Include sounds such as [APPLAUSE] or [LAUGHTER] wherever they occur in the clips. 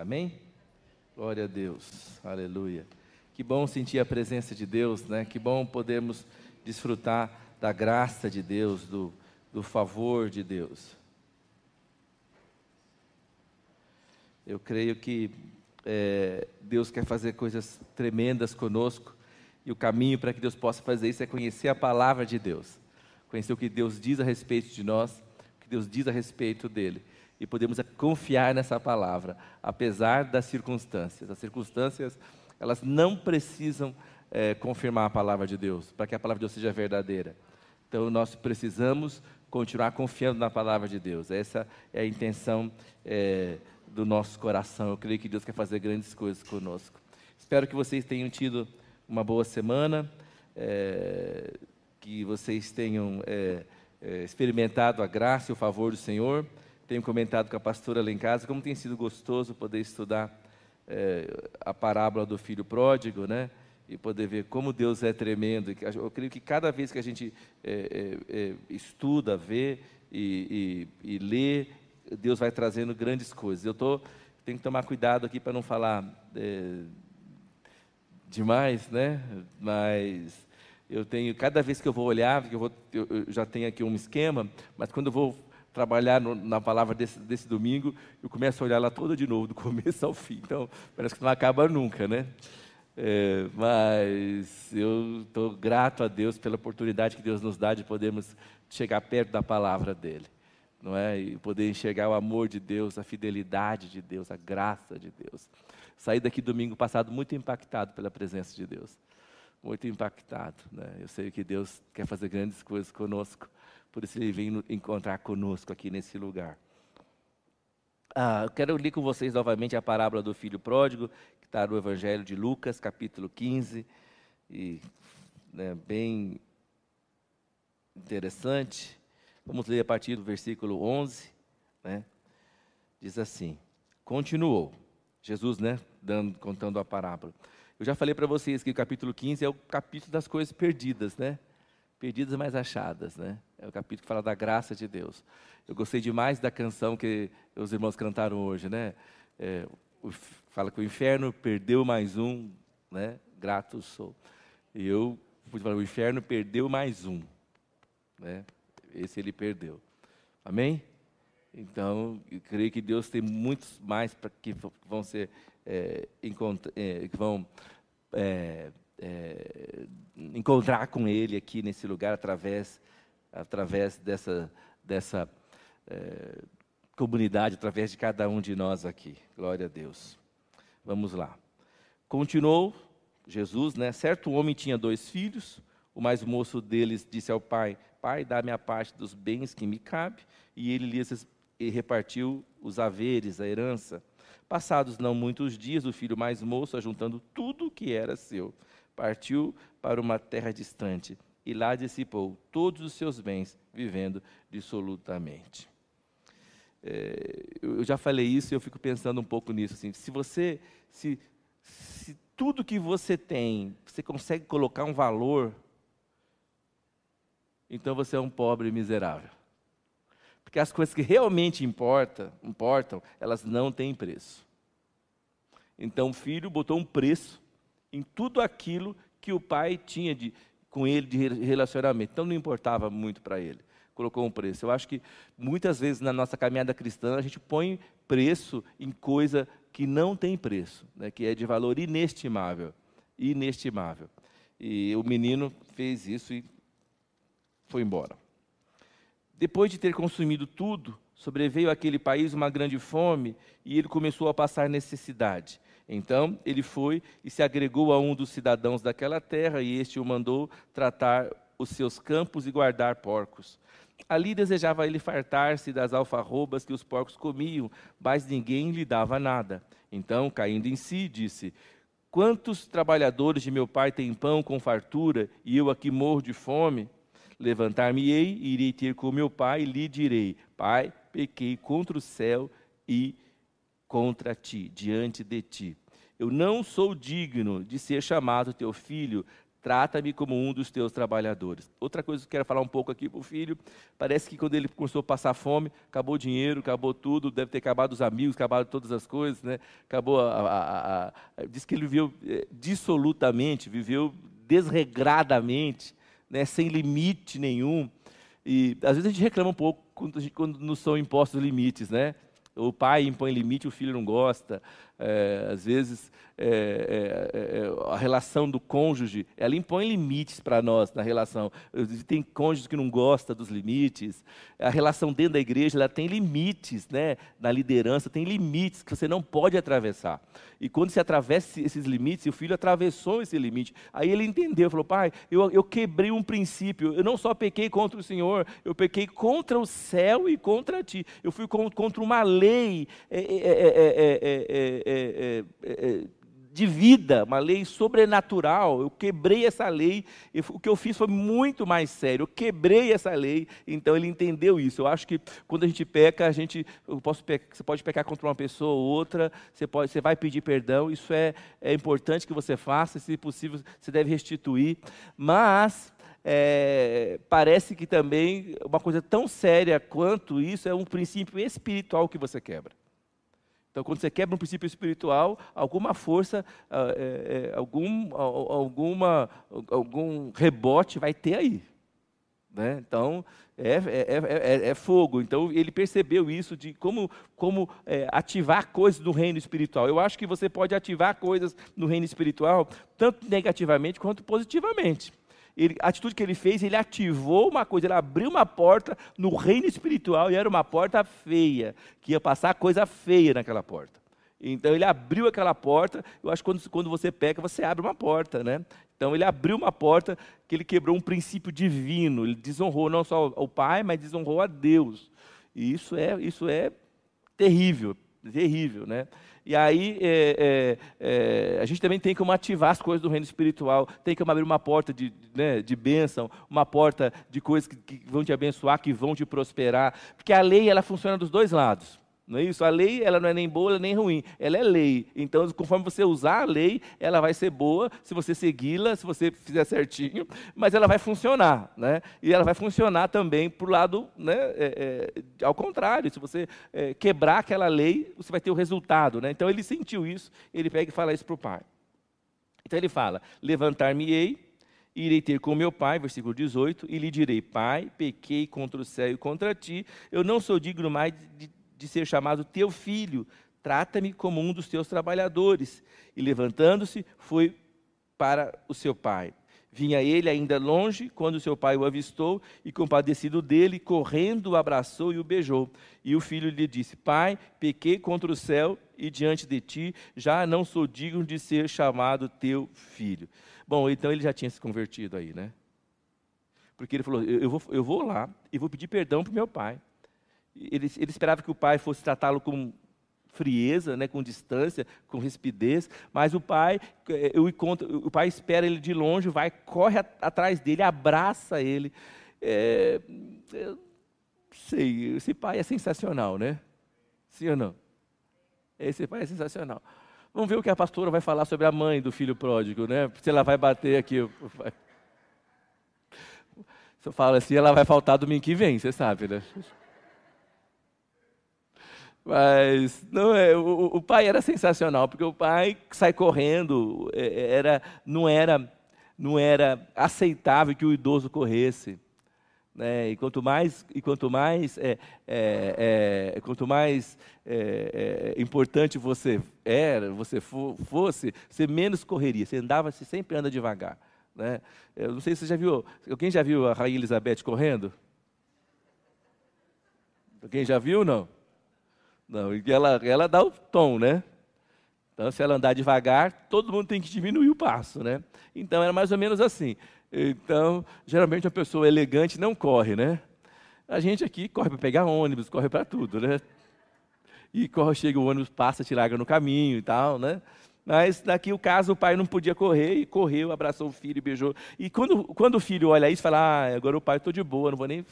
Amém? Glória a Deus. Aleluia. Que bom sentir a presença de Deus, né? Que bom podermos desfrutar da graça de Deus, do, do favor de Deus. Eu creio que é, Deus quer fazer coisas tremendas conosco e o caminho para que Deus possa fazer isso é conhecer a palavra de Deus, conhecer o que Deus diz a respeito de nós, o que Deus diz a respeito dele e podemos confiar nessa palavra, apesar das circunstâncias. As circunstâncias, elas não precisam é, confirmar a palavra de Deus, para que a palavra de Deus seja verdadeira. Então, nós precisamos continuar confiando na palavra de Deus. Essa é a intenção é, do nosso coração. Eu creio que Deus quer fazer grandes coisas conosco. Espero que vocês tenham tido uma boa semana, é, que vocês tenham é, é, experimentado a graça e o favor do Senhor tenho comentado com a pastora lá em casa como tem sido gostoso poder estudar é, a parábola do filho pródigo, né? E poder ver como Deus é tremendo. Eu creio que cada vez que a gente é, é, estuda, vê e, e, e, lê, Deus vai trazendo grandes coisas. Eu tô, tenho que tomar cuidado aqui para não falar demais, né? Mas eu tenho, cada vez que eu vou olhar, eu, vou, eu, já tenho aqui um esquema, mas quando eu vou trabalhar no, na palavra desse, desse domingo, eu começo a olhar lá toda de novo, do [LAUGHS] começo ao fim. Então, parece que não acaba nunca, né? É, mas eu estou grato a Deus pela oportunidade que Deus nos dá de podermos chegar perto da palavra dele, não é? E poder enxergar o amor de Deus, a fidelidade de Deus, a graça de Deus. Saí daqui domingo passado muito impactado pela presença de Deus, muito impactado, né? Eu sei que Deus quer fazer grandes coisas conosco por isso ele vem encontrar conosco aqui nesse lugar. Ah, eu quero ler com vocês novamente a parábola do filho pródigo, que está no Evangelho de Lucas, capítulo 15, e né, bem interessante. Vamos ler a partir do versículo 11, né? Diz assim: Continuou Jesus, né, dando, contando a parábola. Eu já falei para vocês que o capítulo 15 é o capítulo das coisas perdidas, né? Perdidas mas achadas, né? É o capítulo que fala da graça de Deus. Eu gostei demais da canção que os irmãos cantaram hoje, né? É, fala que o inferno perdeu mais um, né? Grato sou. E eu pude falar, o inferno perdeu mais um, né? Esse ele perdeu. Amém? Então, eu creio que Deus tem muitos mais para que vão ser é, é, que vão é, é, encontrar com Ele aqui nesse lugar através através dessa, dessa é, comunidade, através de cada um de nós aqui. Glória a Deus. Vamos lá. Continuou Jesus, né? Certo homem tinha dois filhos. O mais moço deles disse ao pai: Pai, dá-me a parte dos bens que me cabe. E ele lhes repartiu os haveres, a herança. Passados não muitos dias, o filho mais moço, ajuntando tudo o que era seu, partiu para uma terra distante e lá dissipou todos os seus bens, vivendo dissolutamente. É, eu já falei isso e eu fico pensando um pouco nisso. Assim, se você, se, se tudo que você tem, você consegue colocar um valor, então você é um pobre miserável. Porque as coisas que realmente importam, importam, elas não têm preço. Então o filho botou um preço em tudo aquilo que o pai tinha de, com ele de relacionamento. Então não importava muito para ele. Colocou um preço. Eu acho que muitas vezes na nossa caminhada cristã a gente põe preço em coisa que não tem preço, né, que é de valor inestimável. Inestimável. E o menino fez isso e foi embora. Depois de ter consumido tudo, sobreveio àquele país uma grande fome e ele começou a passar necessidade. Então ele foi e se agregou a um dos cidadãos daquela terra, e este o mandou tratar os seus campos e guardar porcos. Ali desejava ele fartar-se das alfarrobas que os porcos comiam, mas ninguém lhe dava nada. Então, caindo em si, disse: Quantos trabalhadores de meu pai têm pão com fartura, e eu aqui morro de fome? Levantar-me-ei, irei ter com meu pai, e lhe direi: Pai, pequei contra o céu e contra ti, diante de ti. Eu não sou digno de ser chamado teu filho, trata-me como um dos teus trabalhadores. Outra coisa que eu quero falar um pouco aqui para o filho, parece que quando ele começou a passar fome, acabou o dinheiro, acabou tudo, deve ter acabado os amigos, acabado todas as coisas, né? acabou a, a, a, a diz que ele viveu é, dissolutamente, viveu desregradamente, né? sem limite nenhum. E às vezes a gente reclama um pouco quando, quando são impostos limites, né? O pai impõe limite, o filho não gosta. É, às vezes é, é, é, a relação do cônjuge, ela impõe limites para nós na relação. Tem cônjuges que não gostam dos limites. A relação dentro da igreja, ela tem limites, né? Na liderança, tem limites que você não pode atravessar. E quando se atravessa esses limites, o filho atravessou esse limite. Aí ele entendeu, falou, pai, eu, eu quebrei um princípio. Eu não só pequei contra o Senhor, eu pequei contra o céu e contra ti. Eu fui contra uma lei. É, é, é, de vida, uma lei sobrenatural. Eu quebrei essa lei. E o que eu fiz foi muito mais sério. Eu quebrei essa lei. Então ele entendeu isso. Eu acho que quando a gente peca, a gente, posso pecar, você pode pecar contra uma pessoa ou outra. Você pode, você vai pedir perdão. Isso é, é importante que você faça. Se possível, você deve restituir. Mas é, parece que também uma coisa tão séria quanto isso é um princípio espiritual que você quebra. Então, quando você quebra um princípio espiritual, alguma força, ah, é, é, algum, alguma, algum rebote vai ter aí. Né? Então, é, é, é, é, fogo. Então, ele percebeu isso de como, como ativar coisas no reino espiritual. Eu acho que você pode ativar coisas no reino espiritual, tanto negativamente quanto positivamente ele, a atitude que ele fez, ele ativou uma coisa, ele abriu uma porta no reino espiritual e era uma porta feia, que ia passar coisa feia naquela porta. Então ele abriu aquela porta. Eu acho que quando, quando você peca, você abre uma porta, né? Então ele abriu uma porta que ele quebrou um princípio divino. Ele desonrou não só o Pai, mas desonrou a Deus. E isso é, isso é terrível, terrível, né? E aí é, é, é, a gente também tem como ativar as coisas do reino espiritual, tem como abrir uma porta de, né, de bênção, uma porta de coisas que, que vão te abençoar, que vão te prosperar, porque a lei ela funciona dos dois lados. Não é isso? A lei ela não é nem boa nem ruim, ela é lei. Então, conforme você usar a lei, ela vai ser boa se você segui-la, se você fizer certinho, mas ela vai funcionar, né? E ela vai funcionar também para o lado, né? É, é, ao contrário, se você é, quebrar aquela lei, você vai ter o resultado, né? Então ele sentiu isso, ele pega e fala isso para o pai. Então ele fala: levantar-me-ei irei ter com meu pai, versículo 18, e lhe direi: Pai, pequei contra o céu e contra ti, eu não sou digno mais de, de ser chamado teu filho, trata-me como um dos teus trabalhadores. E levantando-se, foi para o seu pai. Vinha ele ainda longe, quando seu pai o avistou, e compadecido dele, correndo, o abraçou e o beijou. E o filho lhe disse: Pai, pequei contra o céu e diante de ti, já não sou digno de ser chamado teu filho. Bom, então ele já tinha se convertido aí, né? Porque ele falou: Eu, eu vou, eu vou lá e vou pedir perdão para o meu pai ele, ele esperava que o pai fosse tratá-lo com frieza, né, com distância, com rispidez, mas o pai, eh, eu encontro, o pai espera ele de longe, vai, corre atrás dele, abraça ele. É, eu sei, esse pai é sensacional, né? Sim ou não? Esse pai é sensacional. Vamos ver o que a pastora vai falar sobre a mãe do filho pródigo, né? Se ela vai bater aqui. [LAUGHS] Se eu falo assim, ela vai faltar domingo que vem, você sabe, né? [LAUGHS] Mas não é, o, o, pai era sensacional, porque o pai sai correndo, é, é, era, não, era, não era aceitável que o idoso corresse. Né? E quanto mais, e quanto mais, é, é, é quanto mais é, é, importante você era, você fosse, você menos correria. Você andava, você sempre anda devagar. Né? Eu não sei se você já viu, alguém já viu a Rainha Elizabeth correndo? Alguém já viu não? Não, ela, ela dá o tom, né? Então, se ela andar devagar, todo mundo tem que diminuir o passo, né? Então, era mais ou menos assim. Então, geralmente, uma pessoa elegante não corre, né? A gente aqui corre para pegar ônibus, corre para tudo, né? E corre, chega o ônibus, passa, te larga no caminho e tal, né? Mas daqui o caso, o pai não podia correr e correu, abraçou o filho e beijou. E quando, quando o filho olha isso, fala: Ah, agora o pai estou de boa, não vou nem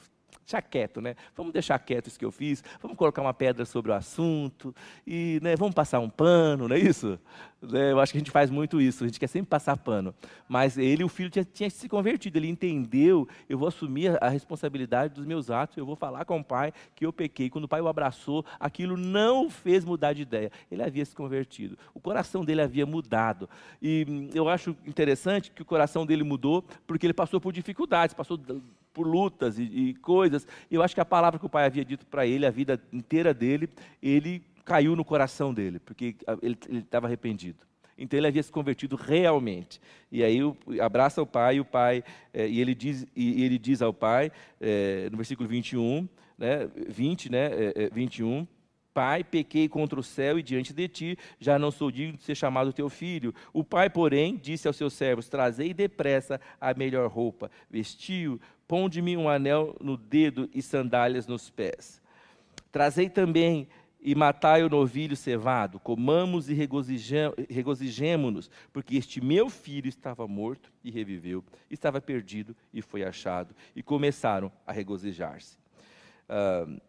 deixar quieto, né? Vamos deixar quieto isso que eu fiz, vamos colocar uma pedra sobre o assunto e né, vamos passar um pano, não é isso? Né, eu acho que a gente faz muito isso, a gente quer sempre passar pano. Mas ele, o filho, tinha, tinha se convertido, ele entendeu, eu vou assumir a responsabilidade dos meus atos, eu vou falar com o pai que eu pequei. Quando o pai o abraçou, aquilo não o fez mudar de ideia. Ele havia se convertido, o coração dele havia mudado. E hum, eu acho interessante que o coração dele mudou porque ele passou por dificuldades, passou por lutas e, e coisas. Eu acho que a palavra que o pai havia dito para ele, a vida inteira dele, ele caiu no coração dele, porque ele estava arrependido. Então ele havia se convertido realmente. E aí abraça o pai, e o pai, é, e, ele diz, e ele diz ao pai, é, no versículo 21, né, 20, né, é, 21, Pai, pequei contra o céu e diante de ti, já não sou digno de ser chamado teu filho. O pai, porém, disse aos seus servos: Trazei depressa a melhor roupa, vestiu, Ponde-me um anel no dedo e sandálias nos pés. Trazei também e matai o novilho cevado, comamos e regozijemo-nos, porque este meu filho estava morto e reviveu, estava perdido e foi achado. E começaram a regozijar-se. Uh,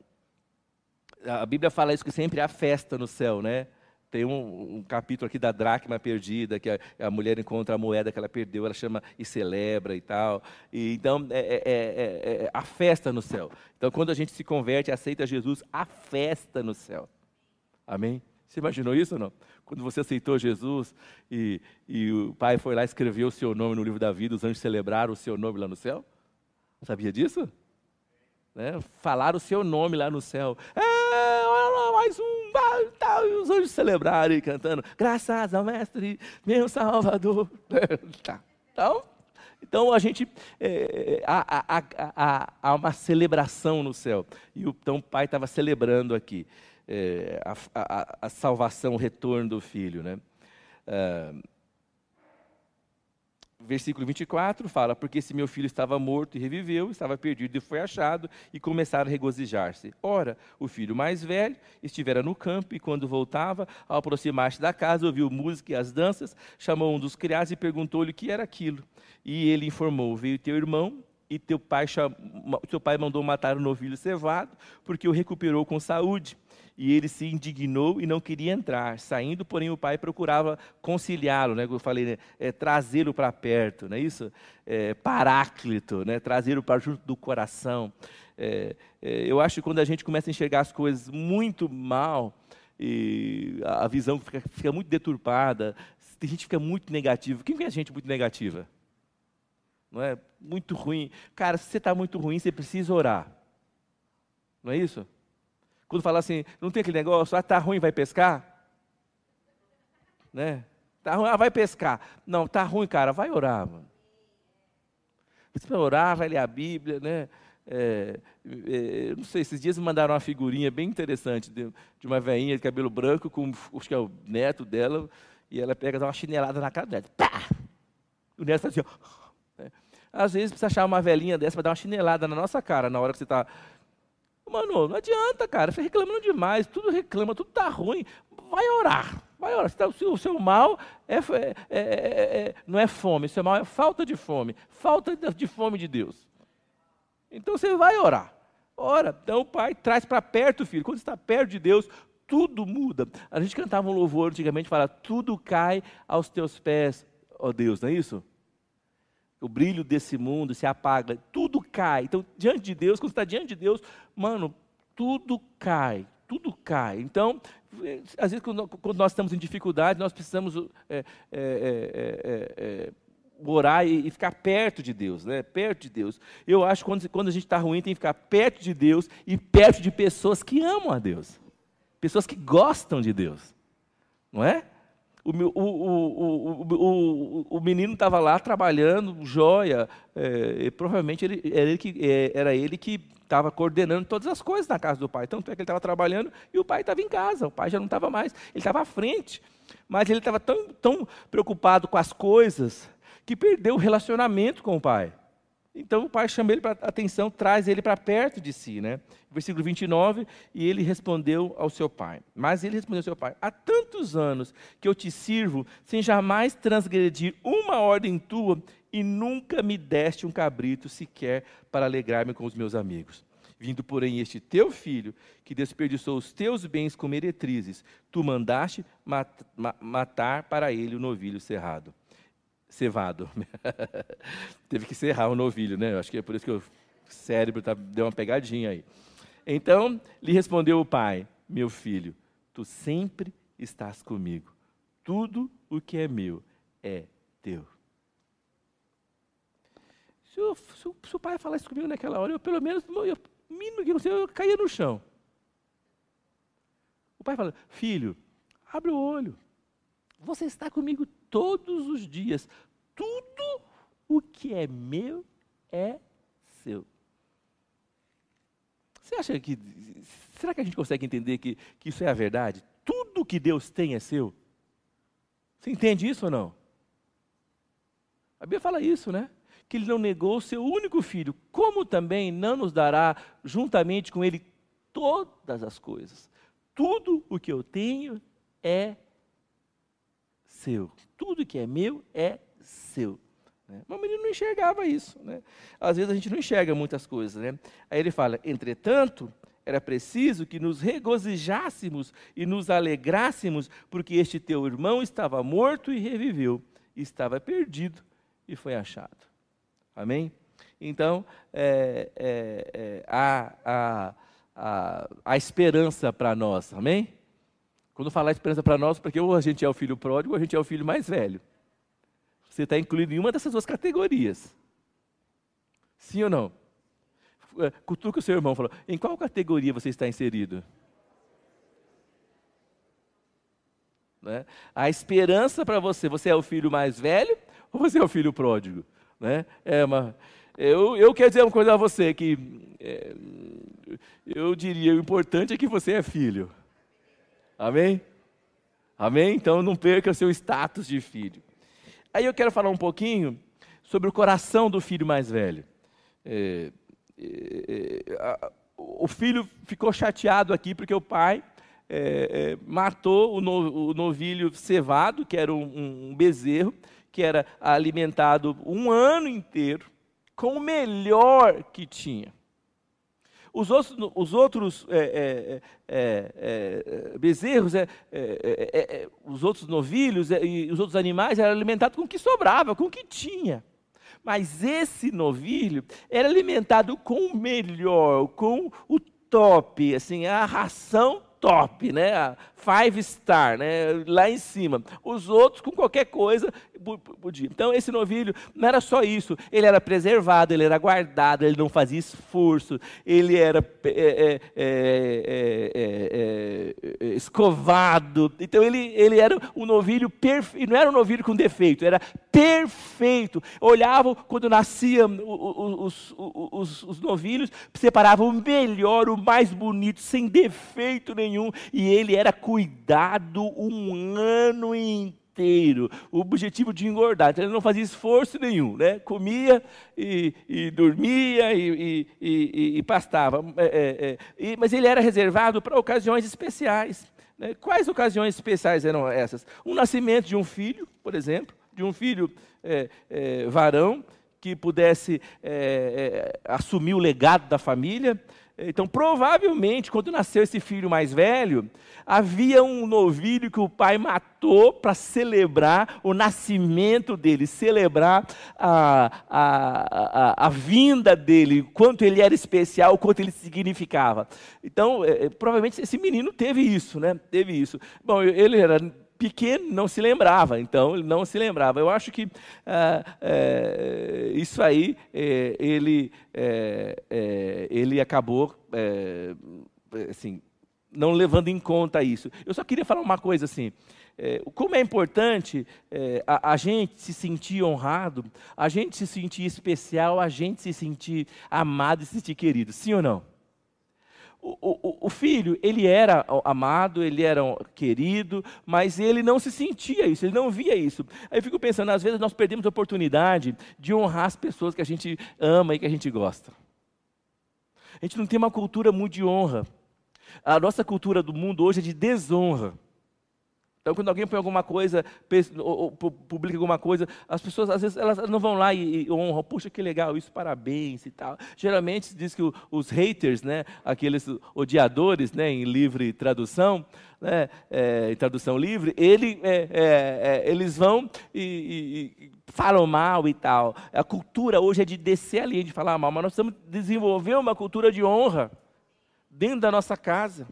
a Bíblia fala isso que sempre há festa no céu, né? Tem um, um, capítulo aqui da dracma perdida, que a, a, mulher encontra a moeda que ela perdeu, ela chama e celebra e tal. E, então, é, é, é, é, a festa no céu. Então, quando a gente se converte, aceita Jesus, a festa no céu. Amém? Você imaginou isso ou não? Quando você aceitou Jesus e, e o Pai foi lá e escreveu o seu nome no livro da vida, os anjos celebraram o seu nome lá no céu? Sabia disso? Né? Falaram o seu nome lá no céu. É, olha lá, mais um tal, e os anjos celebrarem, cantando, graças ao Mestre, meu Salvador. [LAUGHS] tá. Então, então a gente é, há, há, há, há, uma celebração no céu. E o, então o pai estava celebrando aqui é, a, a, salvação, o retorno do filho. Né? É, versículo 24 fala: Porque esse meu filho estava morto e reviveu, estava perdido e foi achado, e começaram a regozijar-se. Ora, o filho mais velho estivera no campo, e quando voltava, ao aproximar-se da casa, ouviu música e as danças, chamou um dos criados e perguntou-lhe o que era aquilo. E ele informou: Veio teu irmão. E teu pai, teu pai mandou matar o novilho cevado, porque o recuperou com saúde e ele se indignou e não queria entrar. Saindo, porém, o pai procurava conciliá-lo, né? Eu falei, né? é, trazê-lo para perto, não é isso? É, paráclito, né? Trazê-lo para junto do coração. É, é, eu acho que quando a gente começa a enxergar as coisas muito mal e a visão fica, fica muito deturpada, tem gente fica muito negativa. Quem é gente muito negativa? Não é? Muito ruim. Cara, se você está muito ruim, você precisa orar. Não é isso? Quando fala assim, não tem aquele negócio, ah, tá ruim, vai pescar? Né? Tá ruim, ah, vai pescar. Não, tá ruim, cara, vai orar, mano. Você vai orar, vai ler a Bíblia, né? É, é, não sei, esses dias me mandaram uma figurinha bem interessante de, de uma veinha de cabelo branco com, acho que é o neto dela, e ela pega, dá uma chinelada na cara dela. Pá! O neto está assim, ó. É. Às vezes precisa achar uma velhinha dessa para dar uma chinelada na nossa cara na hora que você está Mano, não adianta, cara. Você reclamando demais, tudo reclama, tudo tá ruim. Vai orar. Vai orar. Tá, o seu mal é, é, é, é, é, não é fome, o seu mal é falta de fome. Falta de fome de Deus. Então você vai orar. Ora, então o pai traz para perto o filho. Quando está perto de Deus, tudo muda. A gente cantava um louvor antigamente, fala, tudo cai aos teus pés, ó Deus, não é isso? O brilho desse mundo se apaga, tudo cai. Então, diante de Deus, quando está diante de Deus, mano, tudo cai, tudo cai. Então, eh, às vezes, quando nós estamos em dificuldade, nós precisamos é, é, é, orar e, ficar perto de Deus, né? Perto de Deus. Eu acho que quando, quando a gente está ruim, tem que ficar perto de Deus e perto de pessoas que amam a Deus, pessoas que gostam de Deus, não é? O, o, o, o, menino estava lá trabalhando, joia, é, provavelmente ele, era ele que é, era ele que estava coordenando todas as coisas na casa do pai. Tanto é que ele estava trabalhando e o pai estava em casa, o pai já não estava mais, ele estava à frente. Mas ele estava tão, tão preocupado com as coisas que perdeu o relacionamento com o pai. Então o pai chama ele para atenção, traz ele para perto de si, né? Versículo 29, e ele respondeu ao seu pai. Mas ele respondeu ao seu pai: Há tantos anos que eu te sirvo, sem jamais transgredir uma ordem tua, e nunca me deste um cabrito sequer para alegrar-me com os meus amigos. Vindo, porém, este teu filho, que desperdiçou os teus bens com meretrizes, tu mandaste mat matar para ele o novilho cerrado. Cevado. [LAUGHS] Teve que serrar o novilho, né? Acho que é por isso que o cérebro tá, deu uma pegadinha aí. Então lhe respondeu o pai: Meu filho, tu sempre estás comigo. Tudo o que é meu é teu. Se o, se o, se o pai falasse comigo naquela hora, eu pelo menos, eu, mínimo que não sei, eu caía no chão. O pai fala: Filho, abre o olho. Você está comigo todos os dias. Tudo o que é meu é seu. Você acha que. Será que a gente consegue entender que, que isso é a verdade? Tudo que Deus tem é seu? Você entende isso ou não? A Bíblia fala isso, né? Que ele não negou o seu único filho, como também não nos dará juntamente com ele todas as coisas. Tudo o que eu tenho é seu. Tudo que é meu é seu. Né? Mas o menino não enxergava isso. Né? Às vezes a gente não enxerga muitas coisas. Né? Aí ele fala: entretanto, era preciso que nos regozijássemos e nos alegrássemos, porque este teu irmão estava morto e reviveu, estava perdido e foi achado. Amém? Então, é, é, é, há, há, há, há esperança para nós, amém? Quando falar esperança para nós, porque ou a gente é o filho pródigo ou a gente é o filho mais velho. Você está incluído em uma dessas duas categorias. Sim ou não? É, cutuca o seu irmão falou: em qual categoria você está inserido? Né? A esperança para você, você é o filho mais velho ou você é o filho pródigo? Né? É uma, eu, eu quero dizer uma coisa a você, que é, eu diria, o importante é que você é filho. Amém? Amém? Então não perca o seu status de filho. Aí eu quero falar um pouquinho sobre o coração do filho mais velho. É, é, é a, o filho ficou chateado aqui porque o pai é, é matou o, no, o, novilho cevado, que era um, um bezerro, que era alimentado um ano inteiro com o melhor que tinha. Os outros, os outros é, é, é, é bezerros, é, é, os outros novilhos e os outros animais eram alimentados com o que sobrava, com o que tinha. Mas esse novilho era alimentado com o melhor, com o top, assim, a ração top, né? A five star, né? Lá em cima. Os outros com qualquer coisa podia. Então esse novilho não era só isso. Ele era preservado, ele era guardado, ele não fazia esforço, ele era é, é, é, escovado. Então ele, ele era um novilho perfeito. Não era um novilho com defeito, era perfeito. Olhavam quando nasciam os, os, os, os novilhos, separavam o melhor, o mais bonito, sem defeito nenhum. E ele era cuidado um ano inteiro. O objetivo de engordar. Então ele não fazia esforço nenhum, né? Comia e, e dormia e, e, e pastava. É, é, é. mas ele era reservado para ocasiões especiais. Né? Quais ocasiões especiais eram essas? O nascimento de um filho, por exemplo, de um filho é, é, varão que pudesse é, assumir o legado da família. Então, provavelmente, quando nasceu esse filho mais velho, havia um novilho que o pai matou para celebrar o nascimento dele, celebrar a, a, a, a, vinda dele, quanto ele era especial, quanto ele significava. Então, é, é provavelmente esse menino teve isso, né? Teve isso. Bom, ele era pequeno, não se lembrava, então ele não se lembrava. Eu acho que ah, é, isso aí é, ele, é, ele acabou assim, não levando em conta isso. Eu só queria falar uma coisa assim. Como é importante a, a, gente se sentir honrado, a gente se sentir especial, a gente se sentir amado e se sentir querido. Sim ou não? O, o, o, filho, ele era amado, ele era querido, mas ele não se sentia isso, ele não via isso. Aí eu fico pensando, às vezes nós perdemos a oportunidade de honrar as pessoas que a gente ama e que a gente gosta. A gente não tem uma cultura muito de honra. A nossa cultura do mundo hoje é de desonra. Então, quando alguém põe alguma coisa, ou, publica alguma coisa, as pessoas às vezes elas não vão lá e, e honram, puxa que legal, isso, parabéns e tal. Geralmente se diz que o, os haters, né, aqueles odiadores, né, em livre tradução, né, é, em tradução livre, ele, é, é, é eles vão e, e, e, falam mal e tal. A cultura hoje é de descer ali, de falar mal, mas nós precisamos desenvolver uma cultura de honra dentro da nossa casa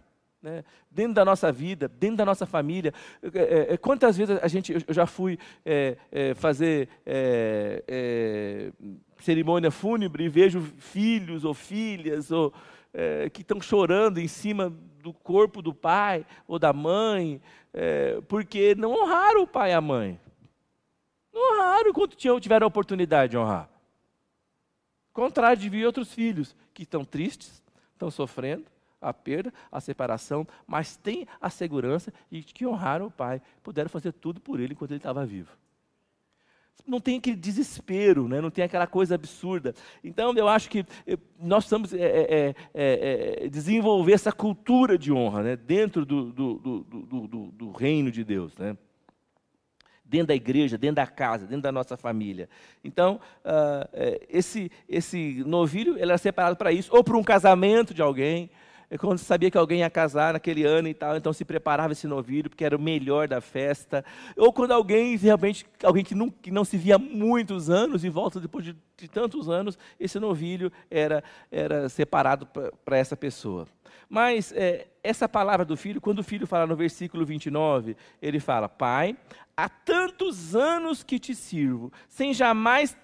né? dentro da nossa vida, dentro da nossa família. É, é, é quantas vezes a gente, eu já fui é, é fazer é, cerimônia fúnebre e vejo filhos ou filhas ou, que estão chorando em cima do corpo do pai ou da mãe, porque não honraram o pai e a mãe. Não honraram quando tiveram a oportunidade de honrar. Contrário de ver outros filhos que estão tristes, estão sofrendo, a perda, a separação, mas tem a segurança de que honraram o pai, puderam fazer tudo por ele enquanto ele estava vivo. Não tem aquele desespero, né? não tem aquela coisa absurda. Então, eu acho que eh, nós precisamos é, é, é, desenvolver essa cultura de honra né? dentro do, do, do, do, reino de Deus. Né? dentro da igreja, dentro da casa, dentro da nossa família. Então, uh, esse, esse novilho ele era separado para isso, ou para um casamento de alguém, quando sabia que alguém ia casar naquele ano e tal, então se preparava esse novilho, porque era o melhor da festa. Ou quando alguém, realmente, alguém que não, que não se via há muitos anos e volta depois de, de tantos anos, esse novilho era, era separado para essa pessoa. Mas é, essa palavra do filho, quando o filho fala no versículo 29, ele fala: Pai, há tantos anos que te sirvo, sem jamais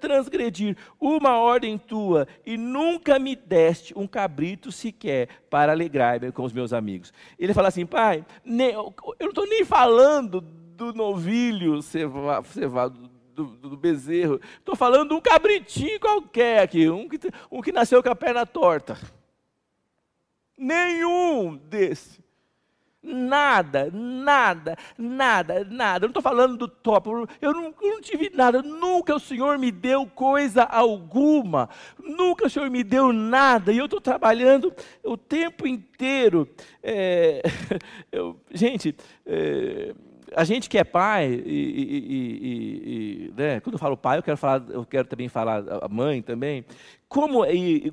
transgredir uma ordem tua, e nunca me deste um cabrito sequer para alegrar-me com os meus amigos. Ele fala assim: Pai, eu não estou nem falando do novilho cevado, do, do, bezerro, estou falando de um cabritinho qualquer aqui, um que, um que nasceu com a perna torta. Nenhum desse. Nada, nada, nada, nada. Eu não estou falando do top. Eu não, eu não, tive nada. Nunca o Senhor me deu coisa alguma. Nunca o Senhor me deu nada. E eu estou trabalhando o tempo inteiro. É, [LAUGHS] eu, gente, é, a gente que é pai, e, e, e, né, quando eu falo pai, eu quero, falar, eu quero também falar a mãe também. Como,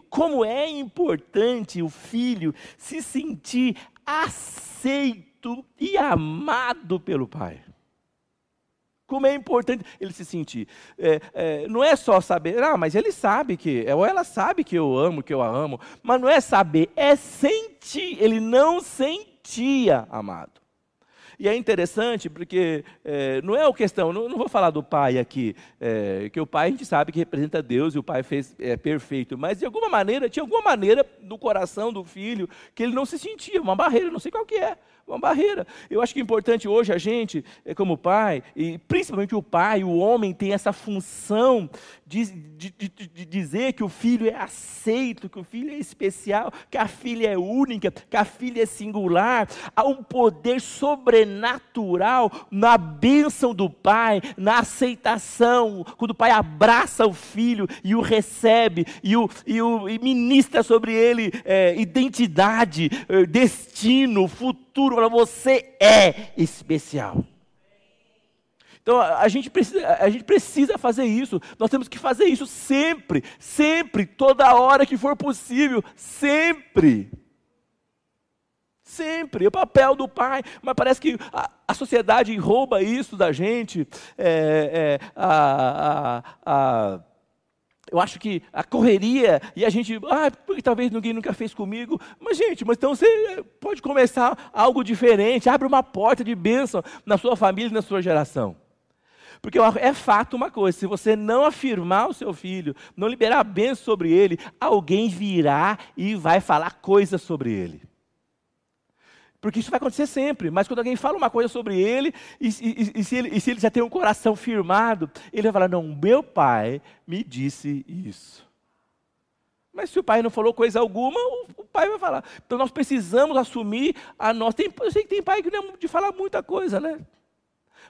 como é importante o filho se sentir aceito e amado pelo pai. Como é importante ele se sentir. É, é, não é só saber, ah, mas ele sabe que, ou ela sabe que eu amo, que eu a amo, mas não é saber, é sentir. Ele não sentia amado. E é interessante porque é, não é a questão, não, não, vou falar do pai aqui, é, que o pai a gente sabe que representa Deus e o pai fez é, perfeito, mas de alguma maneira, tinha alguma maneira no coração do filho que ele não se sentia, uma barreira, não sei qual que é uma barreira. Eu acho que é importante hoje a gente, é, como pai, e principalmente o pai, o homem, tem essa função de, de, de, de, dizer que o filho é aceito, que o filho é especial, que a filha é única, que a filha é singular. Há um poder sobrenatural na bênção do pai, na aceitação, quando o pai abraça o filho e o recebe, e, o, e, o, e ministra sobre ele é, identidade, é, destino, futuro futuro, você é especial. Então a gente, precisa, a gente precisa fazer isso, nós temos que fazer isso sempre, sempre, toda hora que for possível, sempre. Sempre, é o papel do pai, mas parece que a, a sociedade rouba isso da gente. É, é, a, a, a eu acho que a correria e a gente, ah, porque talvez ninguém nunca fez comigo. Mas, gente, mas então você pode começar algo diferente, abre uma porta de bênção na sua família e na sua geração. Porque é fato uma coisa: se você não afirmar o seu filho, não liberar bênção sobre ele, alguém virá e vai falar coisas sobre ele. Porque isso vai acontecer sempre. Mas quando alguém fala uma coisa sobre ele e, e, e, se, ele, e se ele já tem um coração firmado, ele vai falar: Não, meu pai me disse isso. Mas se o pai não falou coisa alguma, o, pai vai falar. Então nós precisamos assumir a nossa. Tem, eu sei que tem pai que não é de falar muita coisa, né?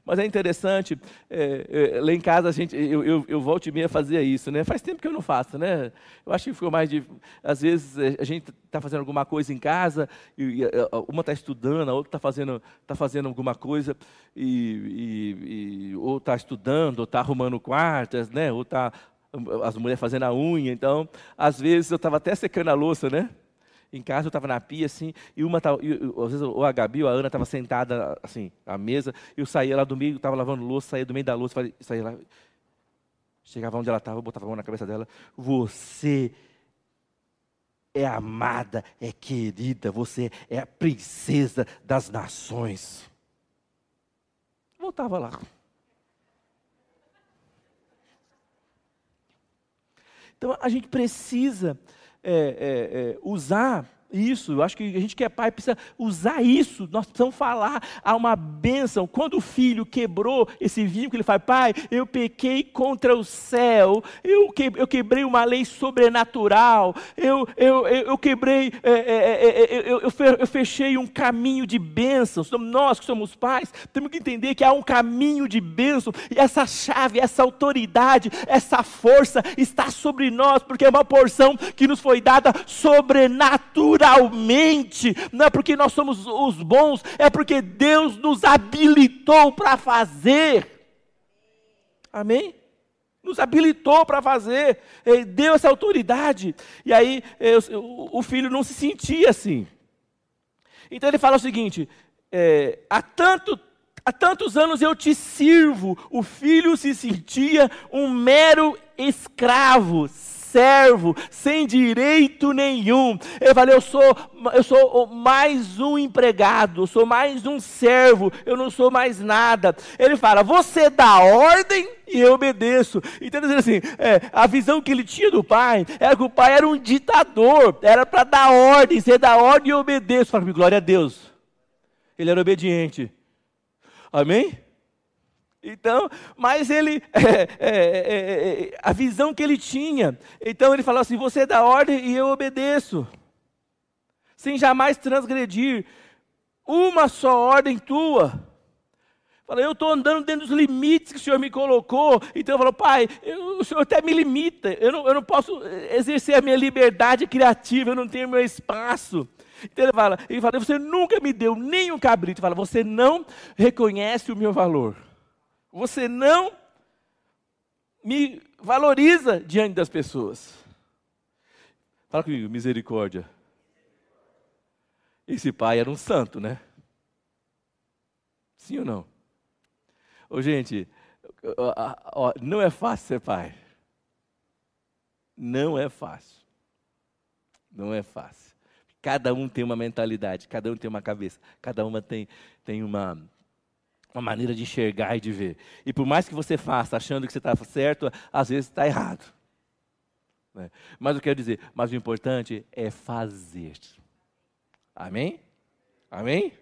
Mas é interessante, é, é, lá em casa a gente, eu, eu, eu volto e meia fazia isso, né? Faz tempo que eu não faço, né? Eu acho que ficou mais de. Às vezes é, a gente está fazendo alguma coisa em casa, e, e uma está estudando, a outra está fazendo, tá fazendo alguma coisa, e, e ou está estudando, ou está arrumando quartas, né? Ou está as mulheres fazendo a unha. Então, às vezes eu estava até secando a louça, né? Em casa eu estava na pia, assim, e uma, e, às vezes ou a Gabi ou a Ana estava sentada, assim, à mesa, eu saía lá do meio, estava lavando louça, saía do meio da louça, saía lá, chegava onde ela estava, botava a mão na cabeça dela, você é amada, é querida, você é a princesa das nações. Voltava lá. Então a gente precisa é, é, é, usar isso, eu acho que a gente que é pai precisa usar isso, nós precisamos falar. Há uma bênção. Quando o filho quebrou esse que ele fala, pai, eu pequei contra o céu, eu, que, eu quebrei uma lei sobrenatural, eu, eu, eu, quebrei, é, é, é, eu fechei um caminho de bênção. Nós que somos pais, temos que entender que há um caminho de bênção, e essa chave, essa autoridade, essa força está sobre nós, porque é uma porção que nos foi dada sobrenatural naturalmente, não é porque nós somos os bons, é porque Deus nos habilitou para fazer. Amém? Nos habilitou para fazer, Ele deu essa autoridade. E aí eu, o filho não se sentia assim. Então ele fala o seguinte: é, há tanto há tantos anos eu te sirvo. O filho se sentia um mero escravo, servo, sem direito nenhum. Ele fala: eu sou, eu sou mais um empregado, eu sou mais um servo, eu não sou mais nada. Ele fala: você dá ordem e eu obedeço. Então, assim, é, a visão que ele tinha do pai era que o pai era um ditador, era para dar ordem, você dá ordem e eu obedeço. Fala glória a Deus. Ele era obediente. Amém? Então, mas ele, [LAUGHS] é, é, é, é, a visão que ele tinha, então ele falou assim: você dá ordem e eu obedeço, sem jamais transgredir uma só ordem tua. Falei, eu estou andando dentro dos limites que o Senhor me colocou. Então eu falo, pai, eu, o Senhor até me limita. Eu não, eu não posso exercer a minha liberdade criativa, eu não tenho meu espaço. Então ele fala, ele fala, você nunca me deu nem um cabrito. Fala, você não reconhece o meu valor. Você não me valoriza diante das pessoas. Fala comigo, misericórdia. Esse pai era um santo, né? Sim ou não? Ô, gente, ó, não é fácil ser pai. Não é fácil. Não é fácil. Cada um tem uma mentalidade, cada um tem uma cabeça, cada uma tem, tem uma, uma maneira de enxergar e de ver. E por mais que você faça achando que você está certo, às vezes está errado. Né? Mas eu quero dizer, mas o importante é fazer. Amém? Amém?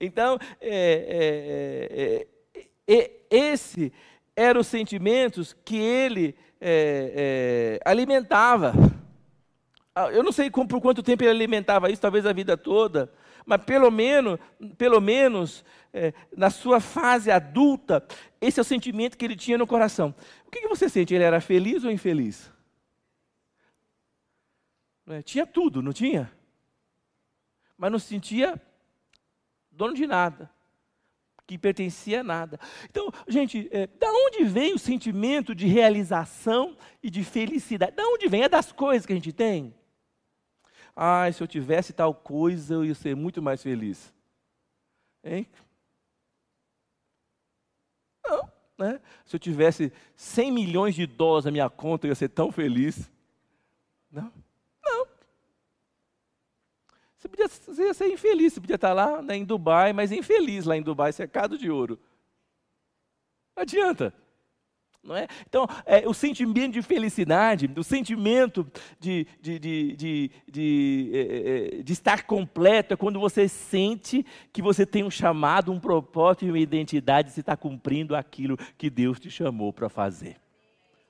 Então, é, é, é, é esse eram os sentimentos que ele é, é, alimentava. Ah, eu não sei por quanto tempo ele alimentava isso, talvez a vida toda, mas pelo menos, pelo menos é, na sua fase adulta, esse é o sentimento que ele tinha no coração. O que, que você sente? Ele era feliz ou infeliz? É, tinha tudo, não tinha? Mas não se sentia dono de nada, que pertencia a nada. Então, gente, é, da onde vem o sentimento de realização e de felicidade? Da onde vem? É das coisas que a gente tem? Ah, se eu tivesse tal coisa, eu ia ser muito mais feliz. Hein? Não, né? Se eu tivesse 100 milhões de dólares na minha conta, eu ia ser tão feliz. Não, não. Você, podia, você ia ser infeliz, você podia estar lá né, em Dubai, mas infeliz lá em Dubai, cercado de ouro. Adianta. Não é? Então, é, o sentimento de felicidade, o sentimento de, de, de, de, de, é, é, de estar completo é quando você sente que você tem um chamado, um propósito e uma identidade, você está cumprindo aquilo que Deus te chamou para fazer.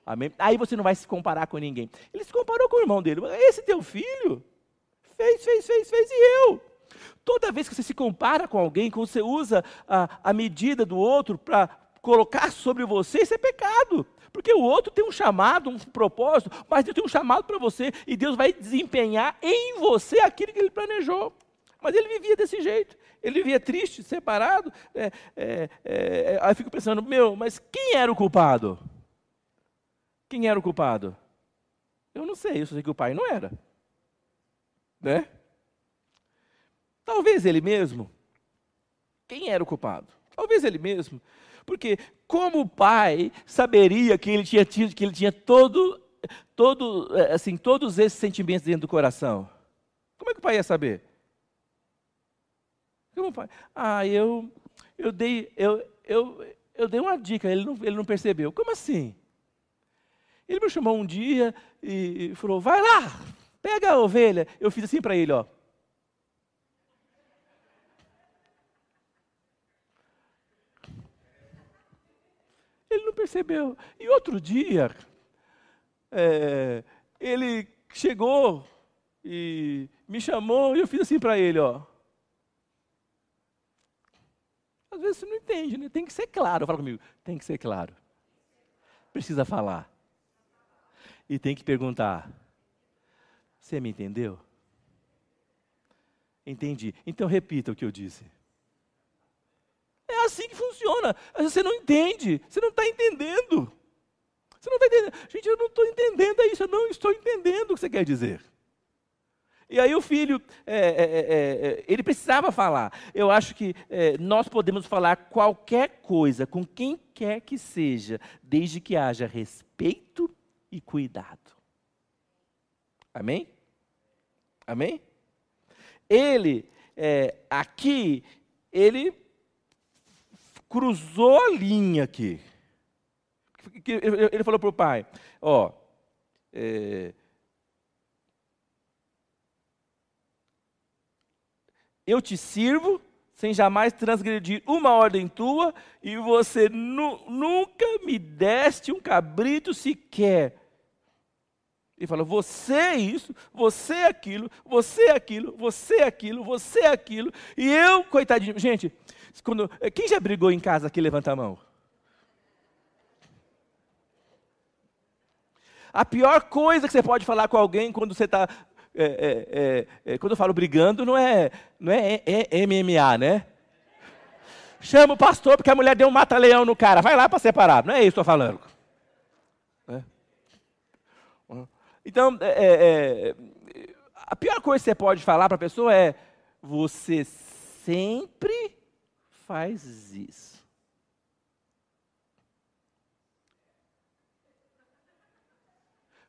Amém? Aí você não vai se comparar com ninguém. Ele se comparou com o irmão dele. Esse teu filho fez, fez, fez, fez e eu. Toda vez que você se compara com alguém, quando você usa a, a medida do outro para colocar sobre você, isso é pecado. Porque o outro tem um chamado, um propósito, mas Deus tem um chamado para você e Deus vai desempenhar em você aquilo que Ele planejou. Mas ele vivia desse jeito. Ele vivia triste, separado. É, é, é, aí eu fico pensando, meu, mas quem era o culpado? Quem era o culpado? Eu não sei, eu sei que o pai não era. Né? Talvez ele mesmo. Quem era o culpado? Talvez ele mesmo. Porque como o pai saberia que ele tinha tido, que ele tinha todo, todo, é, assim, todos esses sentimentos dentro do coração? Como é que o pai ia saber? Como pai? Ah, eu, eu dei, eu, eu, eu dei uma dica, ele não, ele não percebeu. Como assim? Ele me chamou um dia e falou: vai lá, pega a ovelha. Eu fiz assim para ele, ó. Percebeu. E outro dia, é, ele chegou e me chamou e eu fiz assim para ele, ó. Às vezes você não entende, né? Tem que ser claro. Fala comigo, tem que ser claro. Precisa falar. E tem que perguntar: Você me entendeu? Entendi. Então repita o que eu disse. É assim que funciona. Você não entende, você não está entendendo. Você não está entendendo. Gente, eu não estou entendendo isso, eu não estou entendendo o que você quer dizer. E aí o filho, é, é, é, é, ele precisava falar. Eu acho que é, nós podemos falar qualquer coisa com quem quer que seja, desde que haja respeito e cuidado. Amém? Amém? Ele, é, aqui, ele cruzou a linha aqui. Ele falou para o pai: Ó, é, eu te sirvo sem jamais transgredir uma ordem tua, e você nu nunca me deste um cabrito sequer. Ele fala: você é isso, você é aquilo, você é aquilo, você é aquilo, você é aquilo, e eu, coitadinho, gente, quando, quem já brigou em casa aqui, levanta a mão. A pior coisa que você pode falar com alguém quando você está é, é, é, é, quando eu falo brigando, não é, não é, é MMA, né? Chama o pastor porque a mulher deu um mata-leão no cara. Vai lá para separar. Não é isso que estou falando. É. Então, é, a pior coisa que você pode falar para a pessoa é: você sempre faz isso.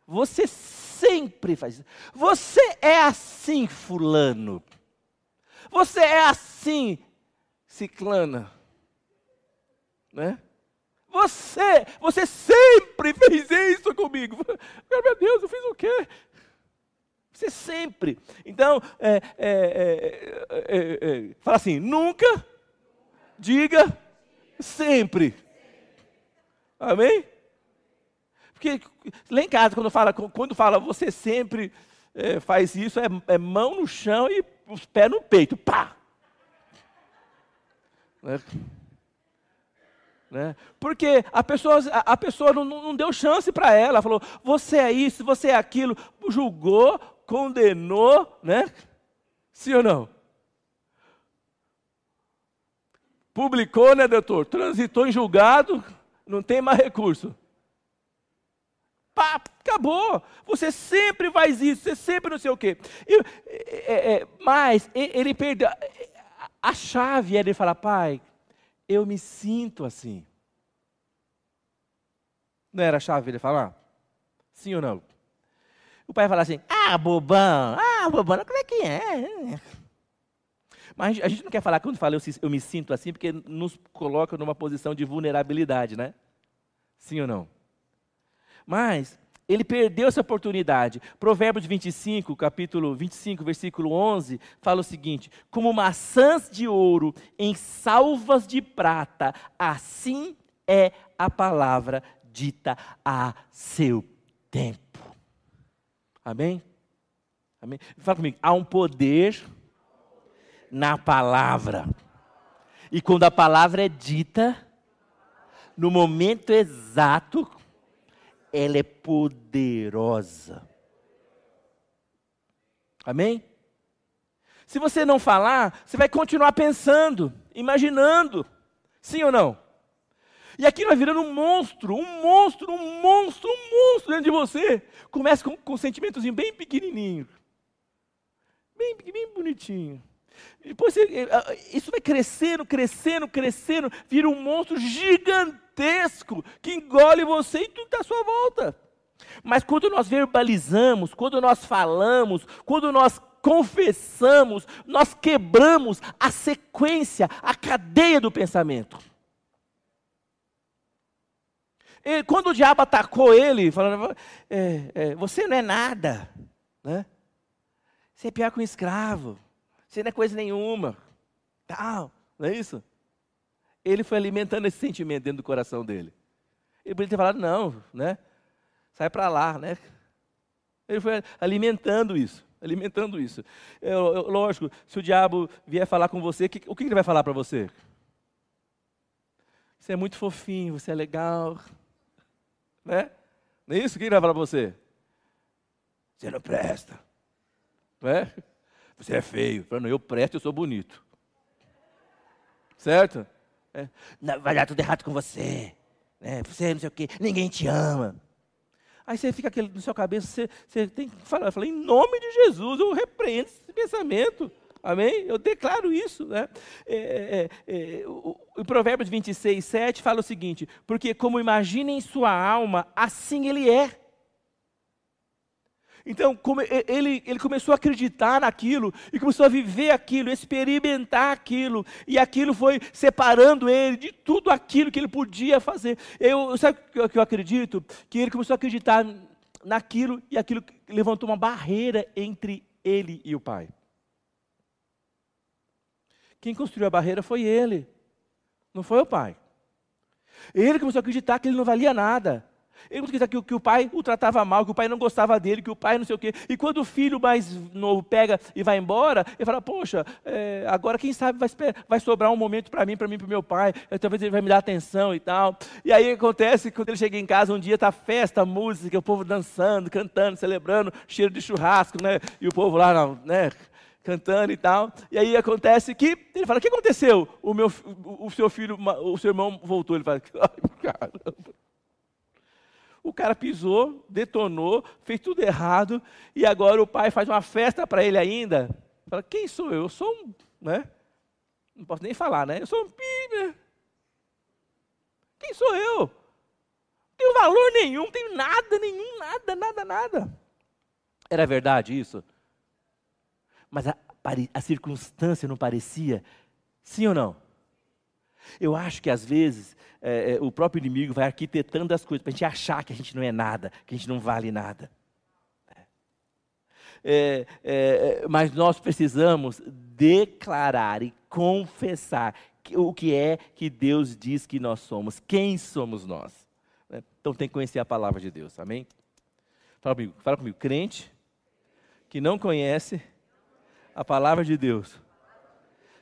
Você sempre faz isso. Você é assim, fulano. Você é assim, ciclana. Né? Você, você sempre fez isso comigo. [LAUGHS] Meu Deus, eu fiz o quê? Você sempre. Então, é, é, é, fala assim: nunca, diga sempre. Amém? Porque lá em casa, quando fala, quando fala você sempre é, faz isso, é, é, mão no chão e os pés no peito. Pá! Né? Né? Porque a pessoa, a, pessoa não, não deu chance para ela, falou, você é isso, você é aquilo, julgou, condenou, né? Sim ou não? Publicou, né, doutor? Transitou em julgado, não tem mais recurso pá, acabou. Você sempre faz isso, você sempre não sei o quê. E, é, é, mas ele perdeu. A chave é ele falar, pai, eu me sinto assim. Não era a chave ele falar? Sim ou não? O pai fala assim, ah, bobão, ah, bobão, como é que é? Mas a gente não quer falar, quando fala eu, eu me sinto assim, porque nos coloca numa posição de vulnerabilidade, né? Sim ou não? Mas ele perdeu essa oportunidade. Provérbios 25, capítulo 25, versículo 11, fala o seguinte: Como maçãs de ouro em salvas de prata, assim é a palavra dita a seu tempo. Amém? Amém? Fala comigo. Há um poder Na palavra. E quando a palavra é dita, no momento exato, ela é poderosa. Amém? Se você não falar, você vai continuar pensando, imaginando. Sim ou não? E aquilo vai virando um monstro, um monstro, um monstro, um monstro dentro de você. Começa com, com um sentimentozinho bem pequenininho. Bem, bem bonitinho. Depois eh, ah, isso vai crescendo, crescendo, crescendo, vira um monstro gigantesco que engole você e tudo está à sua volta. Mas quando nós verbalizamos, quando nós falamos, quando nós confessamos, nós quebramos a sequência, a cadeia do pensamento. E quando o diabo atacou ele, falando, é, é, você não é nada, né? você é pior que um escravo, você não é coisa nenhuma, tal, não é isso? Ele foi alimentando esse sentimento dentro do coração dele. Ele poderia ter falado, não, né? Sai para lá, né? Ele foi alimentando isso, alimentando isso. É, lógico, se o diabo vier falar com você, que, o que ele vai falar para você? Você é muito fofinho, você é legal, né? Não é isso que ele vai falar para você? Você não presta, né? Você é feio. Falando, eu presto, eu sou bonito. Certo? É. Vai dar tudo errado com você. Né? Você não sei o quê, ninguém te ama. Aí você fica aquele no seu cabeça, você, você tem que falar, em nome de Jesus, eu repreendo esse pensamento. Amém? Eu declaro isso. Né? É, é, é, o, o Provérbios 26, 7 fala o seguinte: Porque como imagina em sua alma, assim ele é. Então, ele, ele começou a acreditar naquilo, e começou a viver aquilo, experimentar aquilo, e aquilo foi separando ele de tudo aquilo que ele podia fazer. Eu, sabe o que eu acredito? Que ele começou a acreditar naquilo, e aquilo levantou uma barreira entre ele e o pai. Quem construiu a barreira foi ele, não foi o pai. Ele começou a acreditar que ele não valia nada. Ele começou a acreditar que, que o pai o tratava mal, que o pai não gostava dele, que o pai não sei o quê. E quando o filho mais novo pega e vai embora, ele fala: Poxa, é, agora quem sabe vai, vai sobrar um momento para mim, para mim, para o meu pai. Talvez ele vai me dar atenção e tal. E aí acontece quando ele chega em casa, um dia está festa, música, o povo dançando, cantando, celebrando, cheiro de churrasco, né? E o povo lá, né? cantando e tal. E aí acontece que ele fala: "O que aconteceu? O meu o seu filho, o seu irmão voltou". Ele fala: [LAUGHS] "Caramba". O cara pisou, detonou, fez tudo errado e agora o pai faz uma festa para ele ainda. Fala: "Quem sou eu? Eu sou um, né? Não posso nem falar, né? Eu sou um pibe. Quem sou eu? Não tenho valor nenhum, não tenho nada nenhum, nada, nada, nada. Era verdade isso? mas a, a circunstância não parecia. Sim ou não? Eu acho que às vezes é, é, o próprio inimigo vai arquitetando as coisas para a gente achar que a gente não é nada, que a gente não vale nada. É, é, é mas nós precisamos declarar e confessar o que é que Deus diz que nós somos, quem somos nós. Né? Então tem que conhecer a palavra de Deus, amém? Fala comigo, fala comigo, crente que não conhece a palavra de Deus,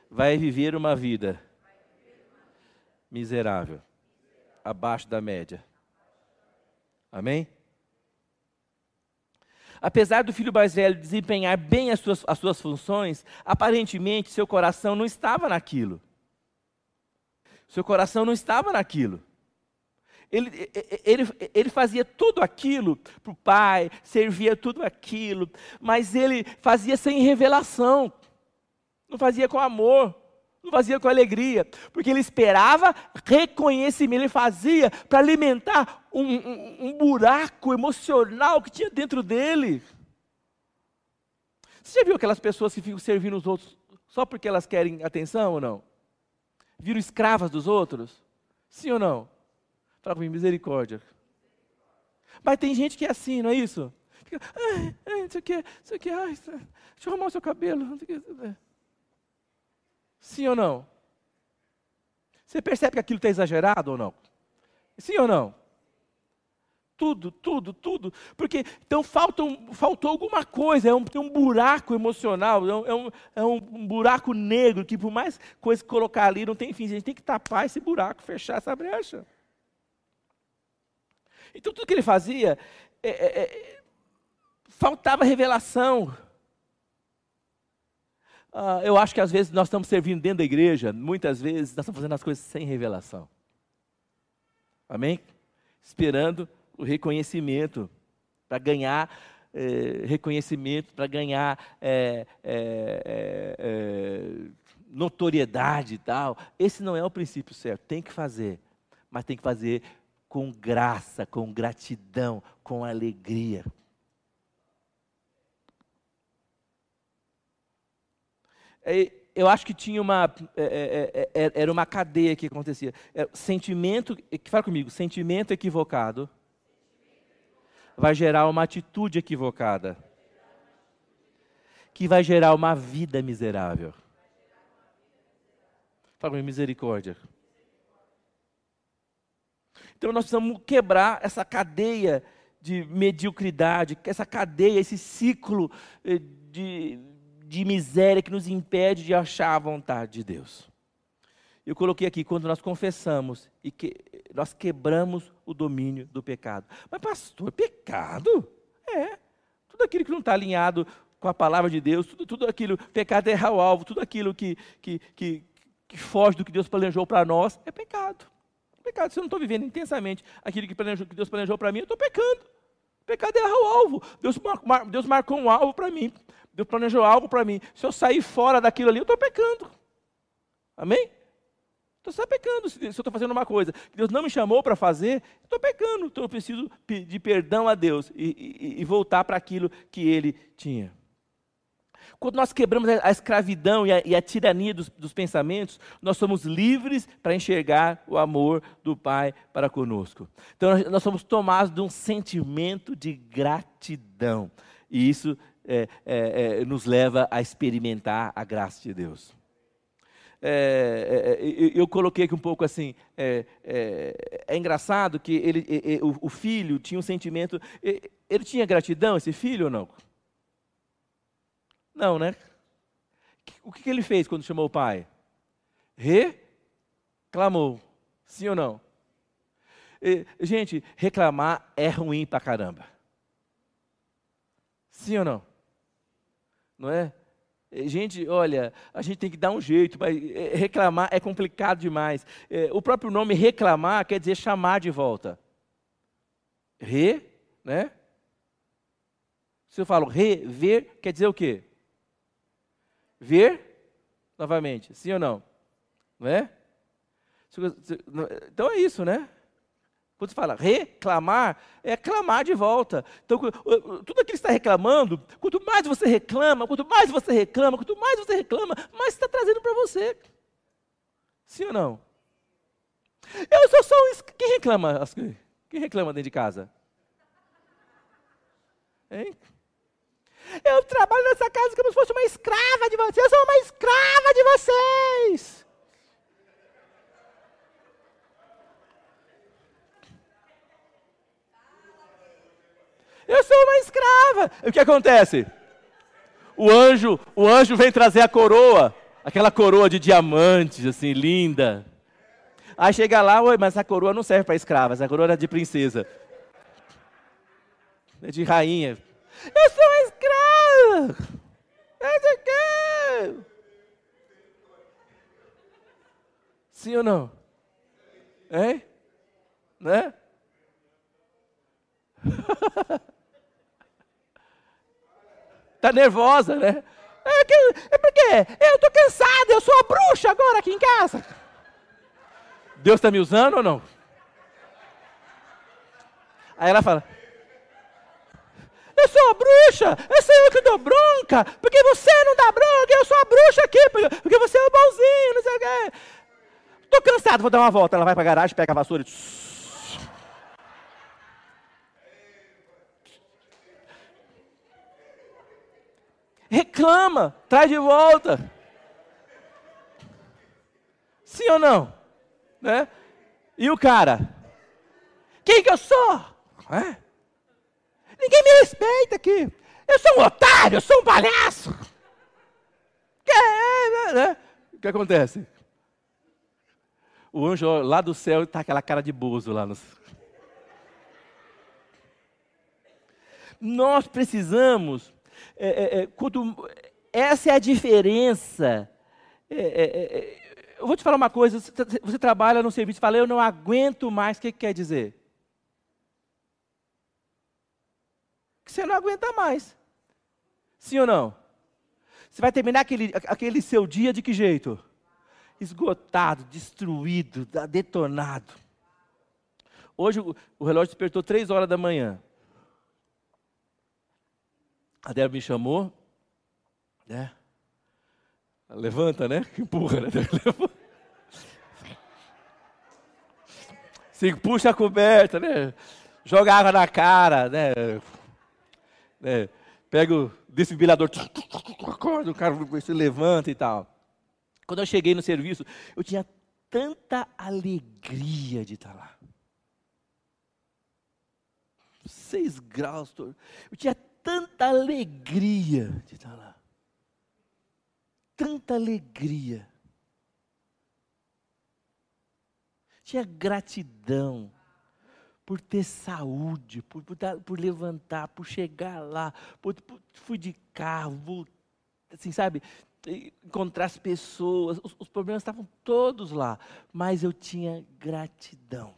vai viver uma vida miserável, abaixo da média. Amém? Apesar do filho mais velho desempenhar bem as suas, as suas funções, aparentemente seu coração não estava naquilo. Seu coração não estava naquilo. Ele, ele, ele fazia tudo aquilo para o pai, servia tudo aquilo, mas ele fazia sem revelação, não fazia com amor, não fazia com alegria, porque ele esperava reconhecimento, ele fazia para alimentar um, um, um buraco emocional que tinha dentro dele. Você já viu aquelas pessoas que ficam servindo os outros só porque elas querem atenção ou não? Viram escravas dos outros? Sim ou não? Fala comigo, misericórdia. Mas tem gente que é assim, não é isso? Fica, ai, ai, isso aqui, isso aqui, ai, deixa eu arrumar o seu cabelo. Sim ou não? Você percebe que aquilo está exagerado ou não? Sim ou não? tudo, tudo, tudo. Porque então falta um, faltou alguma coisa, é um, tem um buraco emocional, é, um, é, um, é um buraco negro que por mais coisa que colocar ali não tem fim. A gente tem que tapar esse buraco, fechar essa brecha. Então tudo que ele fazia, é, é, é faltava revelação. Ah, eu acho que às vezes nós estamos servindo dentro da igreja, muitas vezes nós estamos fazendo as coisas sem revelação. Amém? Esperando o reconhecimento, para ganhar é, reconhecimento, para ganhar é, é, notoriedade e tal. Esse não é o princípio certo. Tem que fazer, mas tem que fazer com graça, com gratidão, com alegria. Eu acho que tinha uma é, é, é, era uma cadeia que acontecia. sentimento, fala comigo, sentimento equivocado vai gerar uma atitude equivocada, que vai gerar uma vida miserável. Fala comigo, misericórdia. Então nós precisamos quebrar essa cadeia de mediocridade, essa cadeia, esse ciclo de, de miséria que nos impede de achar a vontade de Deus. Eu coloquei aqui, quando nós confessamos e que nós quebramos o domínio do pecado. Mas, pastor, pecado? É. Tudo aquilo que não está alinhado com a palavra de Deus, tudo, tudo aquilo, pecado é errar o alvo, tudo aquilo que, que, que, que foge do que Deus planejou para nós, é pecado. Pecado, se eu não estou vivendo intensamente aquilo que, planejou, que Deus planejou para mim, eu estou pecando. Pecado é errar o alvo. Deus, mar, Deus marcou um alvo para mim. Deus planejou algo para mim. Se eu sair fora daquilo ali, eu estou pecando. Amém? Estou só pecando se eu estou fazendo uma coisa que Deus não me chamou para fazer, estou pecando. Então eu preciso pedir perdão a Deus e, e, e voltar para aquilo que Ele tinha. Quando nós quebramos a escravidão e a, e a tirania dos, dos, pensamentos, nós somos livres para enxergar o amor do Pai para conosco. Então nós, nós somos tomados de um sentimento de gratidão. E isso é, é, é, nos leva a experimentar a graça de Deus é, é, eu coloquei aqui um pouco assim, é, engraçado que ele, o, o, filho tinha um sentimento, ele tinha gratidão, esse filho ou não? Não, né? O que, que ele fez quando chamou o pai? Reclamou, sim ou não? Gente, reclamar é ruim pra caramba. Sim ou não? Não é? Eh, gente, olha, a gente tem que dar um jeito, mas eh, reclamar é complicado demais. Eh, o próprio nome reclamar quer dizer chamar de volta. Re, né? Se eu falo rever, quer dizer o quê? Ver novamente, sim ou não? Não é? Então é isso, né? Quando você fala reclamar, é clamar de volta. Então, tudo aquilo que está reclamando, quanto mais você reclama, quanto mais você reclama, quanto mais você reclama, mais está trazendo para você. Sim ou não? Eu sou só um. Quem reclama? Quem reclama dentro de casa? Hein? Eu trabalho nessa casa como se fosse uma escrava de vocês. Eu sou uma escrava de vocês. Eu sou uma escrava. E o que acontece? O anjo, o anjo vem trazer a coroa, aquela coroa de diamantes, assim, linda. Aí chega lá, oi, mas essa coroa não serve para escrava, essa coroa é de princesa. É de rainha. Eu sou uma escrava. Eu quero. Sim ou não? Hein? Né? [LAUGHS] Está nervosa, né? É, que, é porque eu estou cansada, eu sou a bruxa agora aqui em casa. Deus está me usando ou não? Aí ela fala: Eu sou a bruxa, eu sou eu que dou bronca, porque você não dá bronca, eu sou a bruxa aqui, porque você é o bonzinho, não sei o quê. Estou cansado, vou dar uma volta. Ela vai para a garagem, pega a vassoura e. reclama, traz de volta. Sim ou não? Né? E o cara? Quem que eu sou? É? Ninguém me respeita aqui. Eu sou um otário, eu sou um palhaço. Que é, né? O que acontece? O anjo lá do céu está aquela cara de bozo lá. Nos... Nós precisamos, é, é, é quando, essa é a diferença. É, é, eu vou te falar uma coisa: você, você trabalha no serviço e fala, eu não aguento mais, o que, que quer dizer? Que você não aguenta mais. Sim ou não? Você vai terminar aquele, aquele seu dia de que jeito? Esgotado, destruído, detonado. Hoje o relógio despertou três horas da manhã. A Débora me chamou, né? Levanta, né? [LAUGHS] Empurra, né? Se puxa a coberta, né? Joga água na cara, né? né? Pega o desfibrilador, acorda, o cara se levanta e tal. Quando eu cheguei no serviço, eu tinha tanta alegria de estar lá. Seis graus, eu tinha tanta alegria de estar lá. Tanta alegria. Tinha gratidão por ter saúde, por, por, por levantar, por chegar lá, por, por, fui de carro, assim, sabe, encontrar as pessoas, os, os problemas estavam todos lá, mas eu tinha gratidão.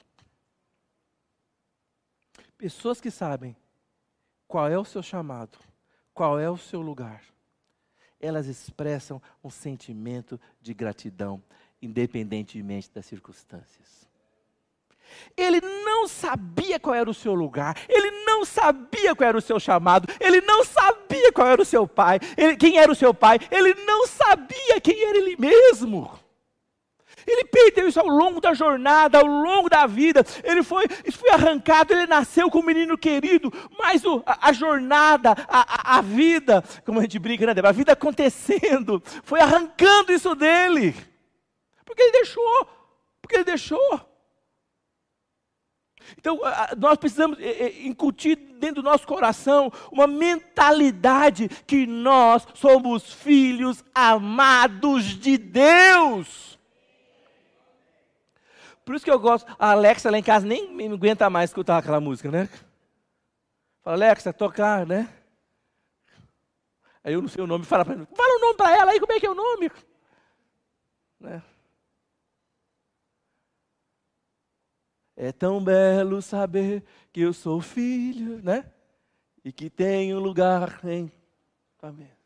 Pessoas que sabem qual é o seu chamado, qual é o seu lugar, elas expressam um sentimento de gratidão, independentemente das circunstâncias. Ele não sabia qual era o seu lugar, ele não sabia qual era o seu chamado, ele não sabia qual era o seu pai, ele, quem era o seu pai, ele não sabia quem era ele mesmo. Ele perdeu isso ao longo da jornada, ao longo da vida. Ele foi, foi arrancado, ele nasceu como menino querido, mas o, a, a, jornada, a, a, a, vida, como a gente brinca, né, Débora? A vida acontecendo, foi arrancando isso dele. Porque ele deixou, porque ele deixou. Então, nós precisamos incutir dentro do nosso coração uma mentalidade que nós somos filhos amados de Deus. Por isso que eu gosto. A Alexa lá em casa nem me aguenta mais escutar aquela música, né? Fala, Alexa, tocar, né? Aí eu não sei o nome, fala para fala o nome para ela aí, como é que é o nome? Né? É tão belo saber que eu sou filho, né? E que tenho lugar em. Amém.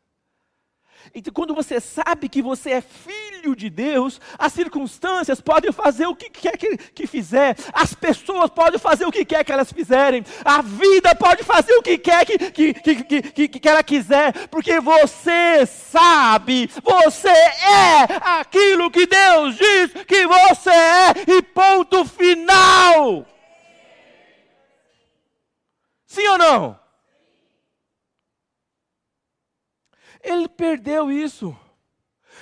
Então, quando você sabe que você é filho de Deus, as circunstâncias podem fazer o que quer que, que fizer, as pessoas podem fazer o que quer que elas fizerem, a vida pode fazer o que quer que, que, que, que, que ela quiser, porque você sabe, você é aquilo que Deus diz que você é, e ponto final. Sim ou não? Ele perdeu isso.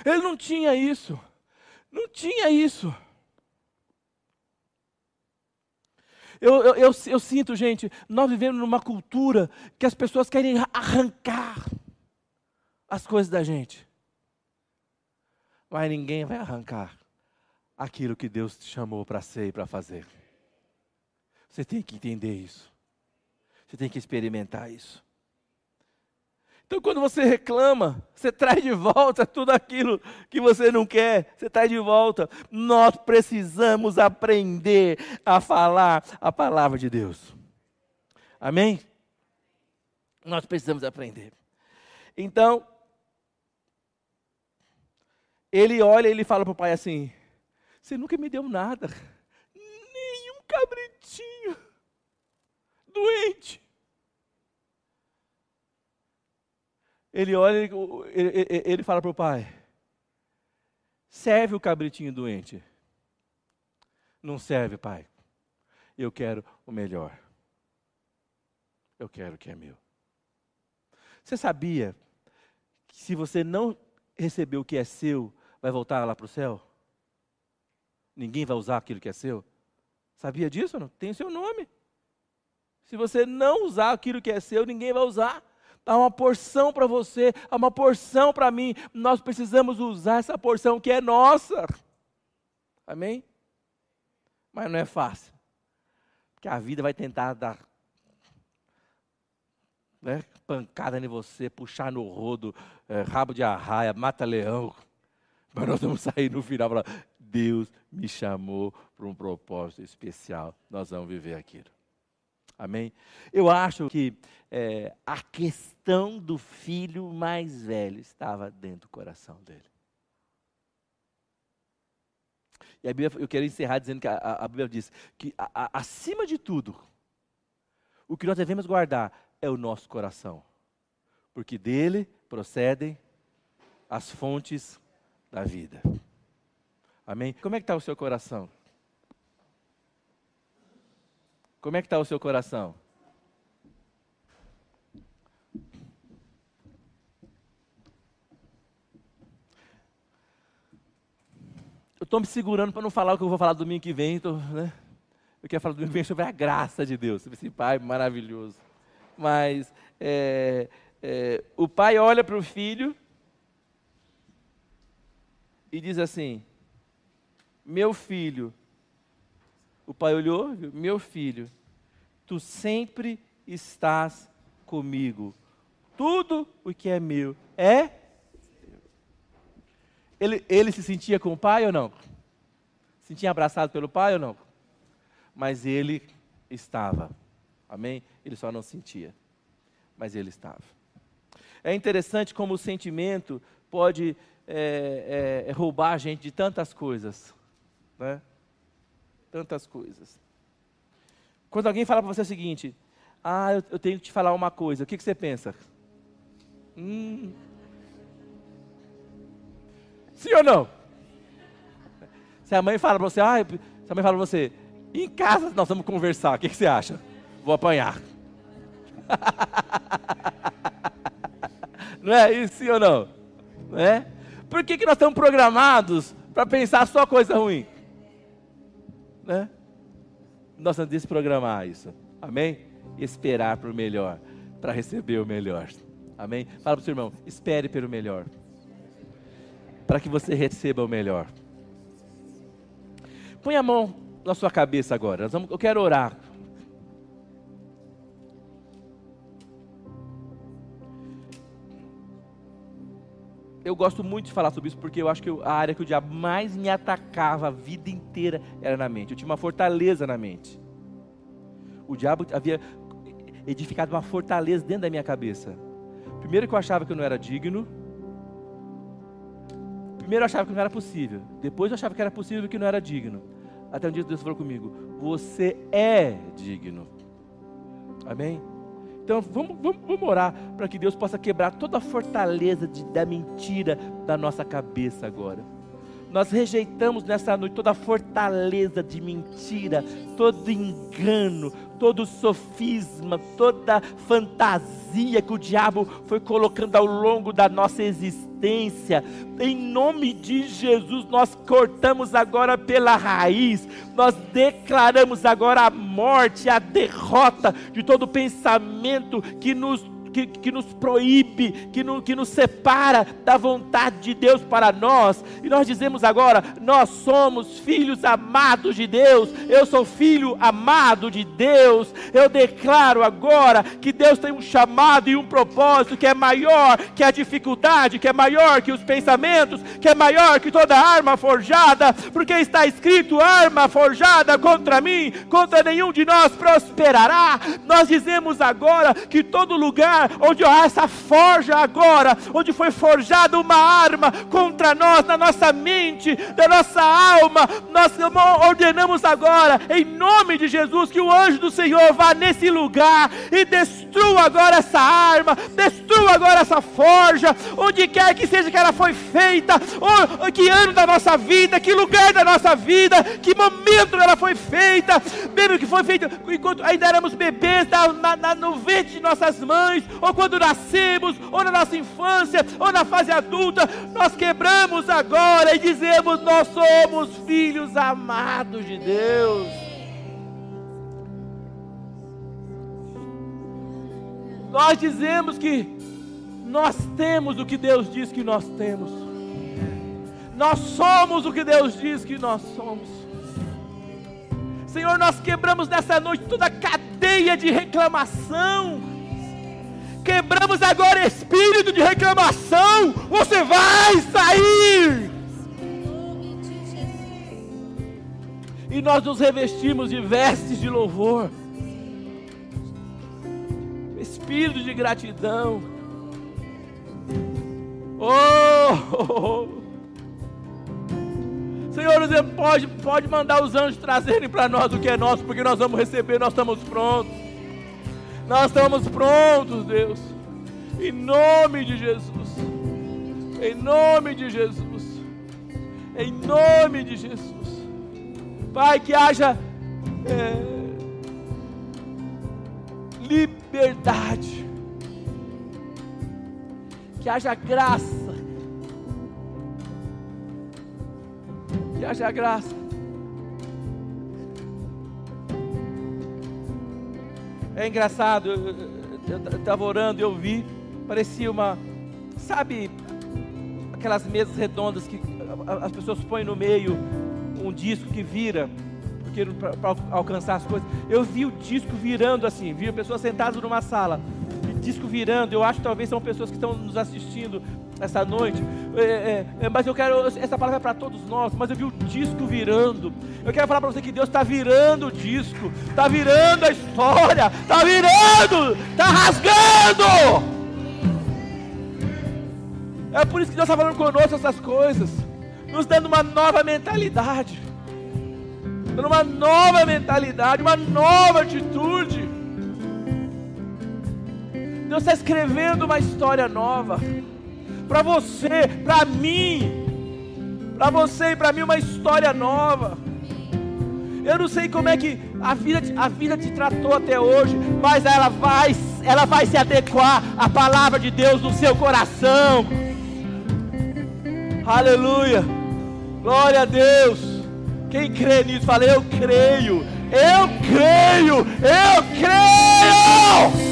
Ele não tinha isso. Não tinha isso. Eu, eu, eu, eu, sinto, gente, nós vivemos numa cultura que as pessoas querem arrancar as coisas da gente. Mas ninguém vai arrancar aquilo que Deus te chamou para ser e para fazer. Você tem que entender isso. Você tem que experimentar isso. Então, quando você reclama, você traz de volta tudo aquilo que você não quer, você traz de volta. Nós precisamos aprender a falar a palavra de Deus. Amém? Nós precisamos aprender. Então, ele olha e ele fala para o pai assim: Você nunca me deu nada, nenhum cabritinho doente. Ele olha, ele, ele, ele fala para o pai: serve o cabritinho doente. Não serve, pai. Eu quero o melhor. Eu quero o que é meu. Você sabia que se você não receber o que é seu, vai voltar lá para o céu? Ninguém vai usar aquilo que é seu? Sabia disso não? Tem o seu nome. Se você não usar aquilo que é seu, ninguém vai usar. Há uma porção para você, há uma porção para mim. Nós precisamos usar essa porção que é nossa. Amém? Mas não é fácil. Porque a vida vai tentar dar né, pancada em você, puxar no rodo, é, rabo de arraia, mata-leão. Mas nós vamos sair no final e falar: Deus me chamou para um propósito especial. Nós vamos viver aquilo. Amém? Eu acho que é, a questão do filho mais velho estava dentro do coração dele. E a Bíblia, eu quero encerrar dizendo que a, a Bíblia diz que, a, a, acima de tudo, o que nós devemos guardar é o nosso coração, porque dele procedem as fontes da vida. Amém? Como é que está o seu coração? Como é que está o seu coração? Eu estou me segurando para não falar o que eu vou falar domingo que vem. Tô, né? Eu quero falar domingo que vem sobre a graça de Deus. Esse pai maravilhoso. Mas é, é, o pai olha para o filho e diz assim: Meu filho, o pai olhou, viu? meu filho, tu sempre estás comigo. Tudo o que é meu é. Ele, ele se sentia com o pai ou não? Se sentia abraçado pelo pai ou não? Mas ele estava. Amém? Ele só não sentia. Mas ele estava. É interessante como o sentimento pode é, é, roubar a gente de tantas coisas. Né? Tantas coisas. Quando alguém fala para você o seguinte, ah, eu, eu, tenho que te falar uma coisa, o que, que você pensa? Hum. Sim ou não? Se a mãe fala para você, ah, se a mãe fala para você, em casa nós vamos conversar, o que, que você acha? Vou apanhar. [LAUGHS] não é isso, sim ou não? Não é? Por que, que nós estamos programados para pensar só coisa ruim? Né? Nós que desprogramar isso. Amém? Esperar para o melhor, para receber o melhor. Amém? Fala para o seu irmão, espere pelo melhor. Para que você receba o melhor. Põe a mão na sua cabeça agora. Vamos, eu quero orar eu gosto muito de falar sobre isso porque eu acho que a área que o diabo mais me atacava a vida inteira era na mente. Eu tinha uma fortaleza na mente. O diabo havia edificado uma fortaleza dentro da minha cabeça. Primeiro que eu achava que eu não era digno. Primeiro eu achava que não era possível. Depois eu achava que era possível que não era digno. Até um dia Deus falou comigo: Você é digno. Amém? Então vamos, vamos, vamos orar para que Deus possa quebrar toda a fortaleza de, da mentira da nossa cabeça agora. Nós rejeitamos nessa noite toda a fortaleza de mentira, todo engano, todo sofisma, toda fantasia que o diabo foi colocando ao longo da nossa existência. Em nome de Jesus, nós cortamos agora pela raiz, nós declaramos agora a morte, a derrota de todo pensamento que nos que, que nos proíbe, que, no, que nos separa da vontade de Deus para nós. E nós dizemos agora: nós somos filhos amados de Deus. Eu sou filho amado de Deus. Eu declaro agora que Deus tem um chamado e um propósito que é maior que a dificuldade, que é maior que os pensamentos, que é maior que toda arma forjada, porque está escrito: arma forjada contra mim, contra nenhum de nós prosperará. Nós dizemos agora que todo lugar onde há essa forja agora, onde foi forjada uma arma contra nós, na nossa mente, da nossa alma, nós ordenamos agora, em nome de Jesus, que o anjo do Senhor vá nesse lugar e destrua agora essa arma, destrua agora essa forja, onde quer que seja que ela foi feita, ou que ano da nossa vida, que lugar da nossa vida, que momento ela foi feita, mesmo que foi feita enquanto ainda éramos bebês na, na, no ventre de nossas mães, ou quando nascemos, ou na nossa infância, ou na fase adulta, nós quebramos agora e dizemos: Nós somos filhos amados de Deus. Nós dizemos que nós temos o que Deus diz que nós temos. Nós somos o que Deus diz que nós somos. Senhor, nós quebramos nessa noite toda a cadeia de reclamação. Quebramos agora espírito de reclamação. Você vai sair. E nós nos revestimos de vestes de louvor espírito de gratidão. Oh! Senhor, você pode, pode mandar os anjos trazerem para nós o que é nosso, porque nós vamos receber, nós estamos prontos. Nós estamos prontos, Deus. Em nome de Jesus. Em nome de Jesus. Em nome de Jesus. Pai, que haja. É, liberdade. Que haja graça. Que haja graça. É engraçado, eu estava orando e eu vi, parecia uma, sabe, aquelas mesas redondas que as pessoas põem no meio um disco que vira para alcançar as coisas. Eu vi o disco virando assim, vi pessoas sentadas numa sala, disco virando. Eu acho que talvez são pessoas que estão nos assistindo essa noite. É, é, é, mas eu quero, essa palavra é para todos nós, mas eu vi o disco virando. Eu quero falar para você que Deus está virando o disco, está virando a história, está virando, está rasgando. É por isso que Deus está falando conosco essas coisas, nos dando uma nova mentalidade dando uma nova mentalidade, uma nova atitude. Deus está escrevendo uma história nova para você, para mim, para você e para mim uma história nova. Eu não sei como é que a vida, a vida te tratou até hoje, mas ela vai, ela vai se adequar à palavra de Deus no seu coração. Aleluia. Glória a Deus. Quem crê nisso, fala, eu creio, eu creio, eu creio.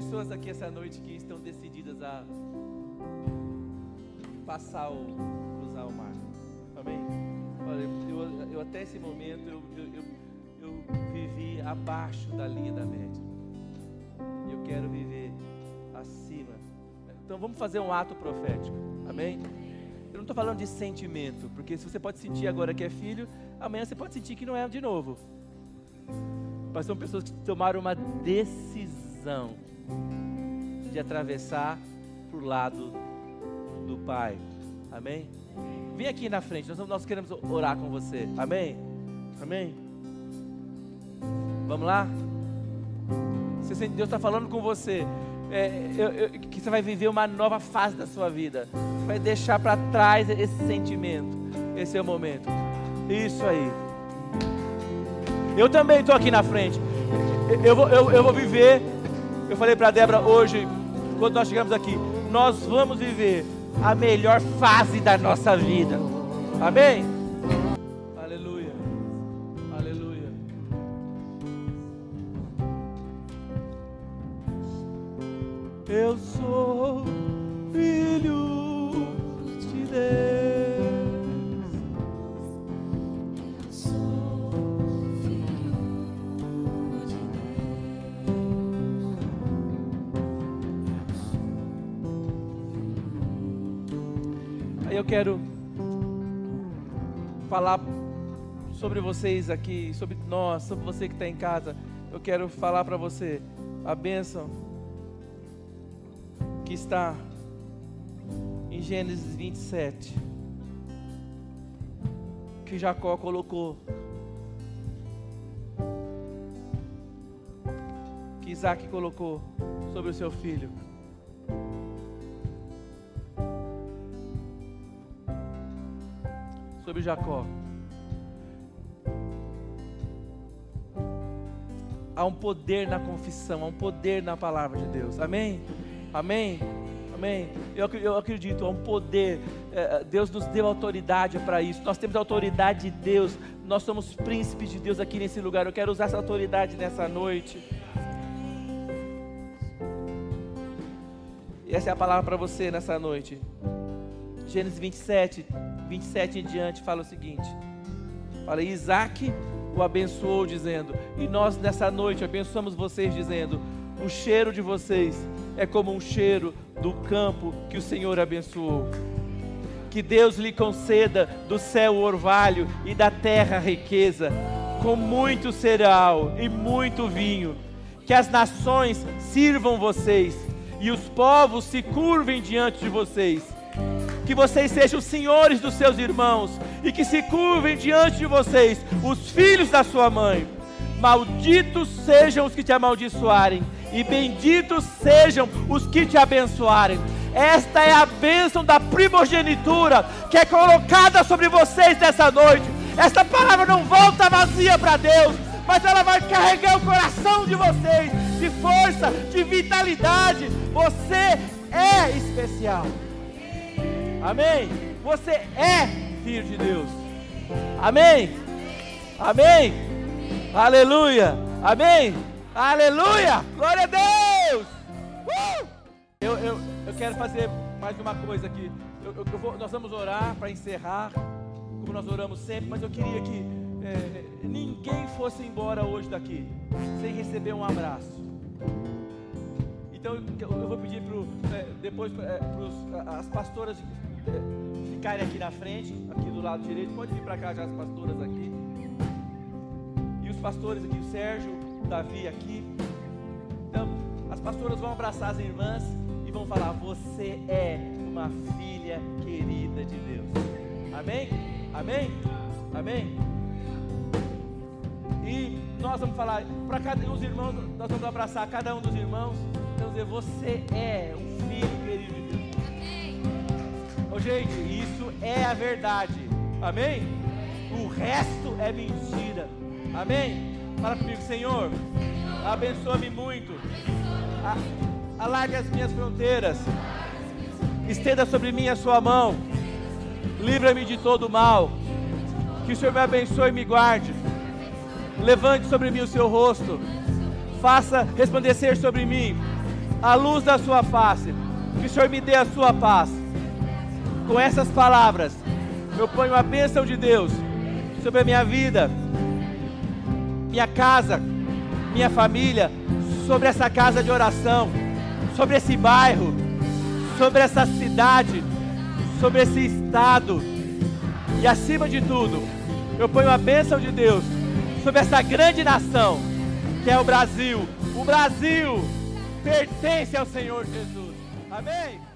pessoas aqui essa noite que estão decididas a passar o cruzar o mar. Amém? Olha, eu, eu até esse momento eu, eu, eu, vivi abaixo da linha da média. E eu quero viver acima. Então vamos fazer um ato profético. Amém? Estou falando de sentimento, porque se você pode sentir agora que é filho, amanhã você pode sentir que não é de novo. Mas são pessoas que tomaram uma decisão de atravessar para o lado do Pai. Amém? Vem aqui na frente, nós, nós queremos orar com você. Amém? Amém? Vamos lá? Você sente Deus está falando com você. É, eu, eu, que você vai viver uma nova fase da sua vida. Você vai deixar para trás esse sentimento. Esse é o momento. Isso aí. Eu também estou aqui na frente. Eu vou, eu, eu vou viver eu falei para Débora hoje, quando nós chegamos aqui, nós vamos viver a melhor fase da nossa vida. Amém? Eu sou filho de Deus. eu quero falar sobre vocês aqui, sobre nós, sobre você que está em casa. Eu quero falar para você a bênção que está em Gênesis 27, que Jacó colocou, que Isaac colocou sobre o seu filho. Sobre Jacó. Há um poder na confissão, há um poder na palavra de Deus. Amém? Amém? Amém? Eu, eu acredito, há um poder. É, Deus nos deu autoridade para isso. Nós temos a autoridade de Deus. Nós somos príncipes de Deus aqui nesse lugar. Eu quero usar essa autoridade nessa noite. E essa é a palavra para você nessa noite. Gênesis 27, 27 em diante fala o seguinte: Fala, Isaac o abençoou, dizendo: E nós nessa noite abençoamos vocês, dizendo: O cheiro de vocês é como um cheiro do campo que o Senhor abençoou. Que Deus lhe conceda do céu o orvalho e da terra a riqueza, com muito cereal e muito vinho. Que as nações sirvam vocês e os povos se curvem diante de vocês que vocês sejam senhores dos seus irmãos e que se curvem diante de vocês os filhos da sua mãe. Malditos sejam os que te amaldiçoarem, e benditos sejam os que te abençoarem. Esta é a bênção da primogenitura que é colocada sobre vocês nessa noite. Esta palavra não volta vazia para Deus, mas ela vai carregar o coração de vocês de força, de vitalidade. Você é especial. Amém? Você é filho de Deus. Amém? Amém? Aleluia! Amém? Aleluia! Glória a Deus! Uh! Eu, eu, eu quero fazer mais uma coisa aqui. Eu, eu, vou, nós vamos orar para encerrar, como nós oramos sempre, mas eu queria que é, ninguém fosse embora hoje daqui sem receber um abraço. Então eu vou pedir pro, é, depois é, para as pastoras ficarem aqui na frente, aqui do lado direito. Pode vir para cá já as pastoras aqui. E os pastores aqui, o Sérgio, Davi aqui. Então, as pastoras vão abraçar as irmãs e vão falar: Você é uma filha querida de Deus. Amém? Amém? Amém? E nós vamos falar para cada um dos irmãos, nós vamos abraçar cada um dos irmãos. Vamos dizer: Você é um filho querido de Deus. Oh, gente, isso é a verdade. Amém? O resto é mentira. Amém? Fala comigo, Senhor. Abençoa-me muito. Alargue as minhas fronteiras. Estenda sobre mim a sua mão. Livra-me de todo mal. Que o Senhor me abençoe e me guarde. Levante sobre mim o seu rosto. Faça resplandecer sobre mim a luz da sua face. Que o Senhor me dê a sua paz com essas palavras, eu ponho a bênção de Deus sobre a minha vida, minha casa, minha família, sobre essa casa de oração, sobre esse bairro, sobre essa cidade, sobre esse estado. E acima de tudo, eu ponho a bênção de Deus sobre essa grande nação que é o Brasil. O Brasil pertence ao Senhor Jesus. Amém?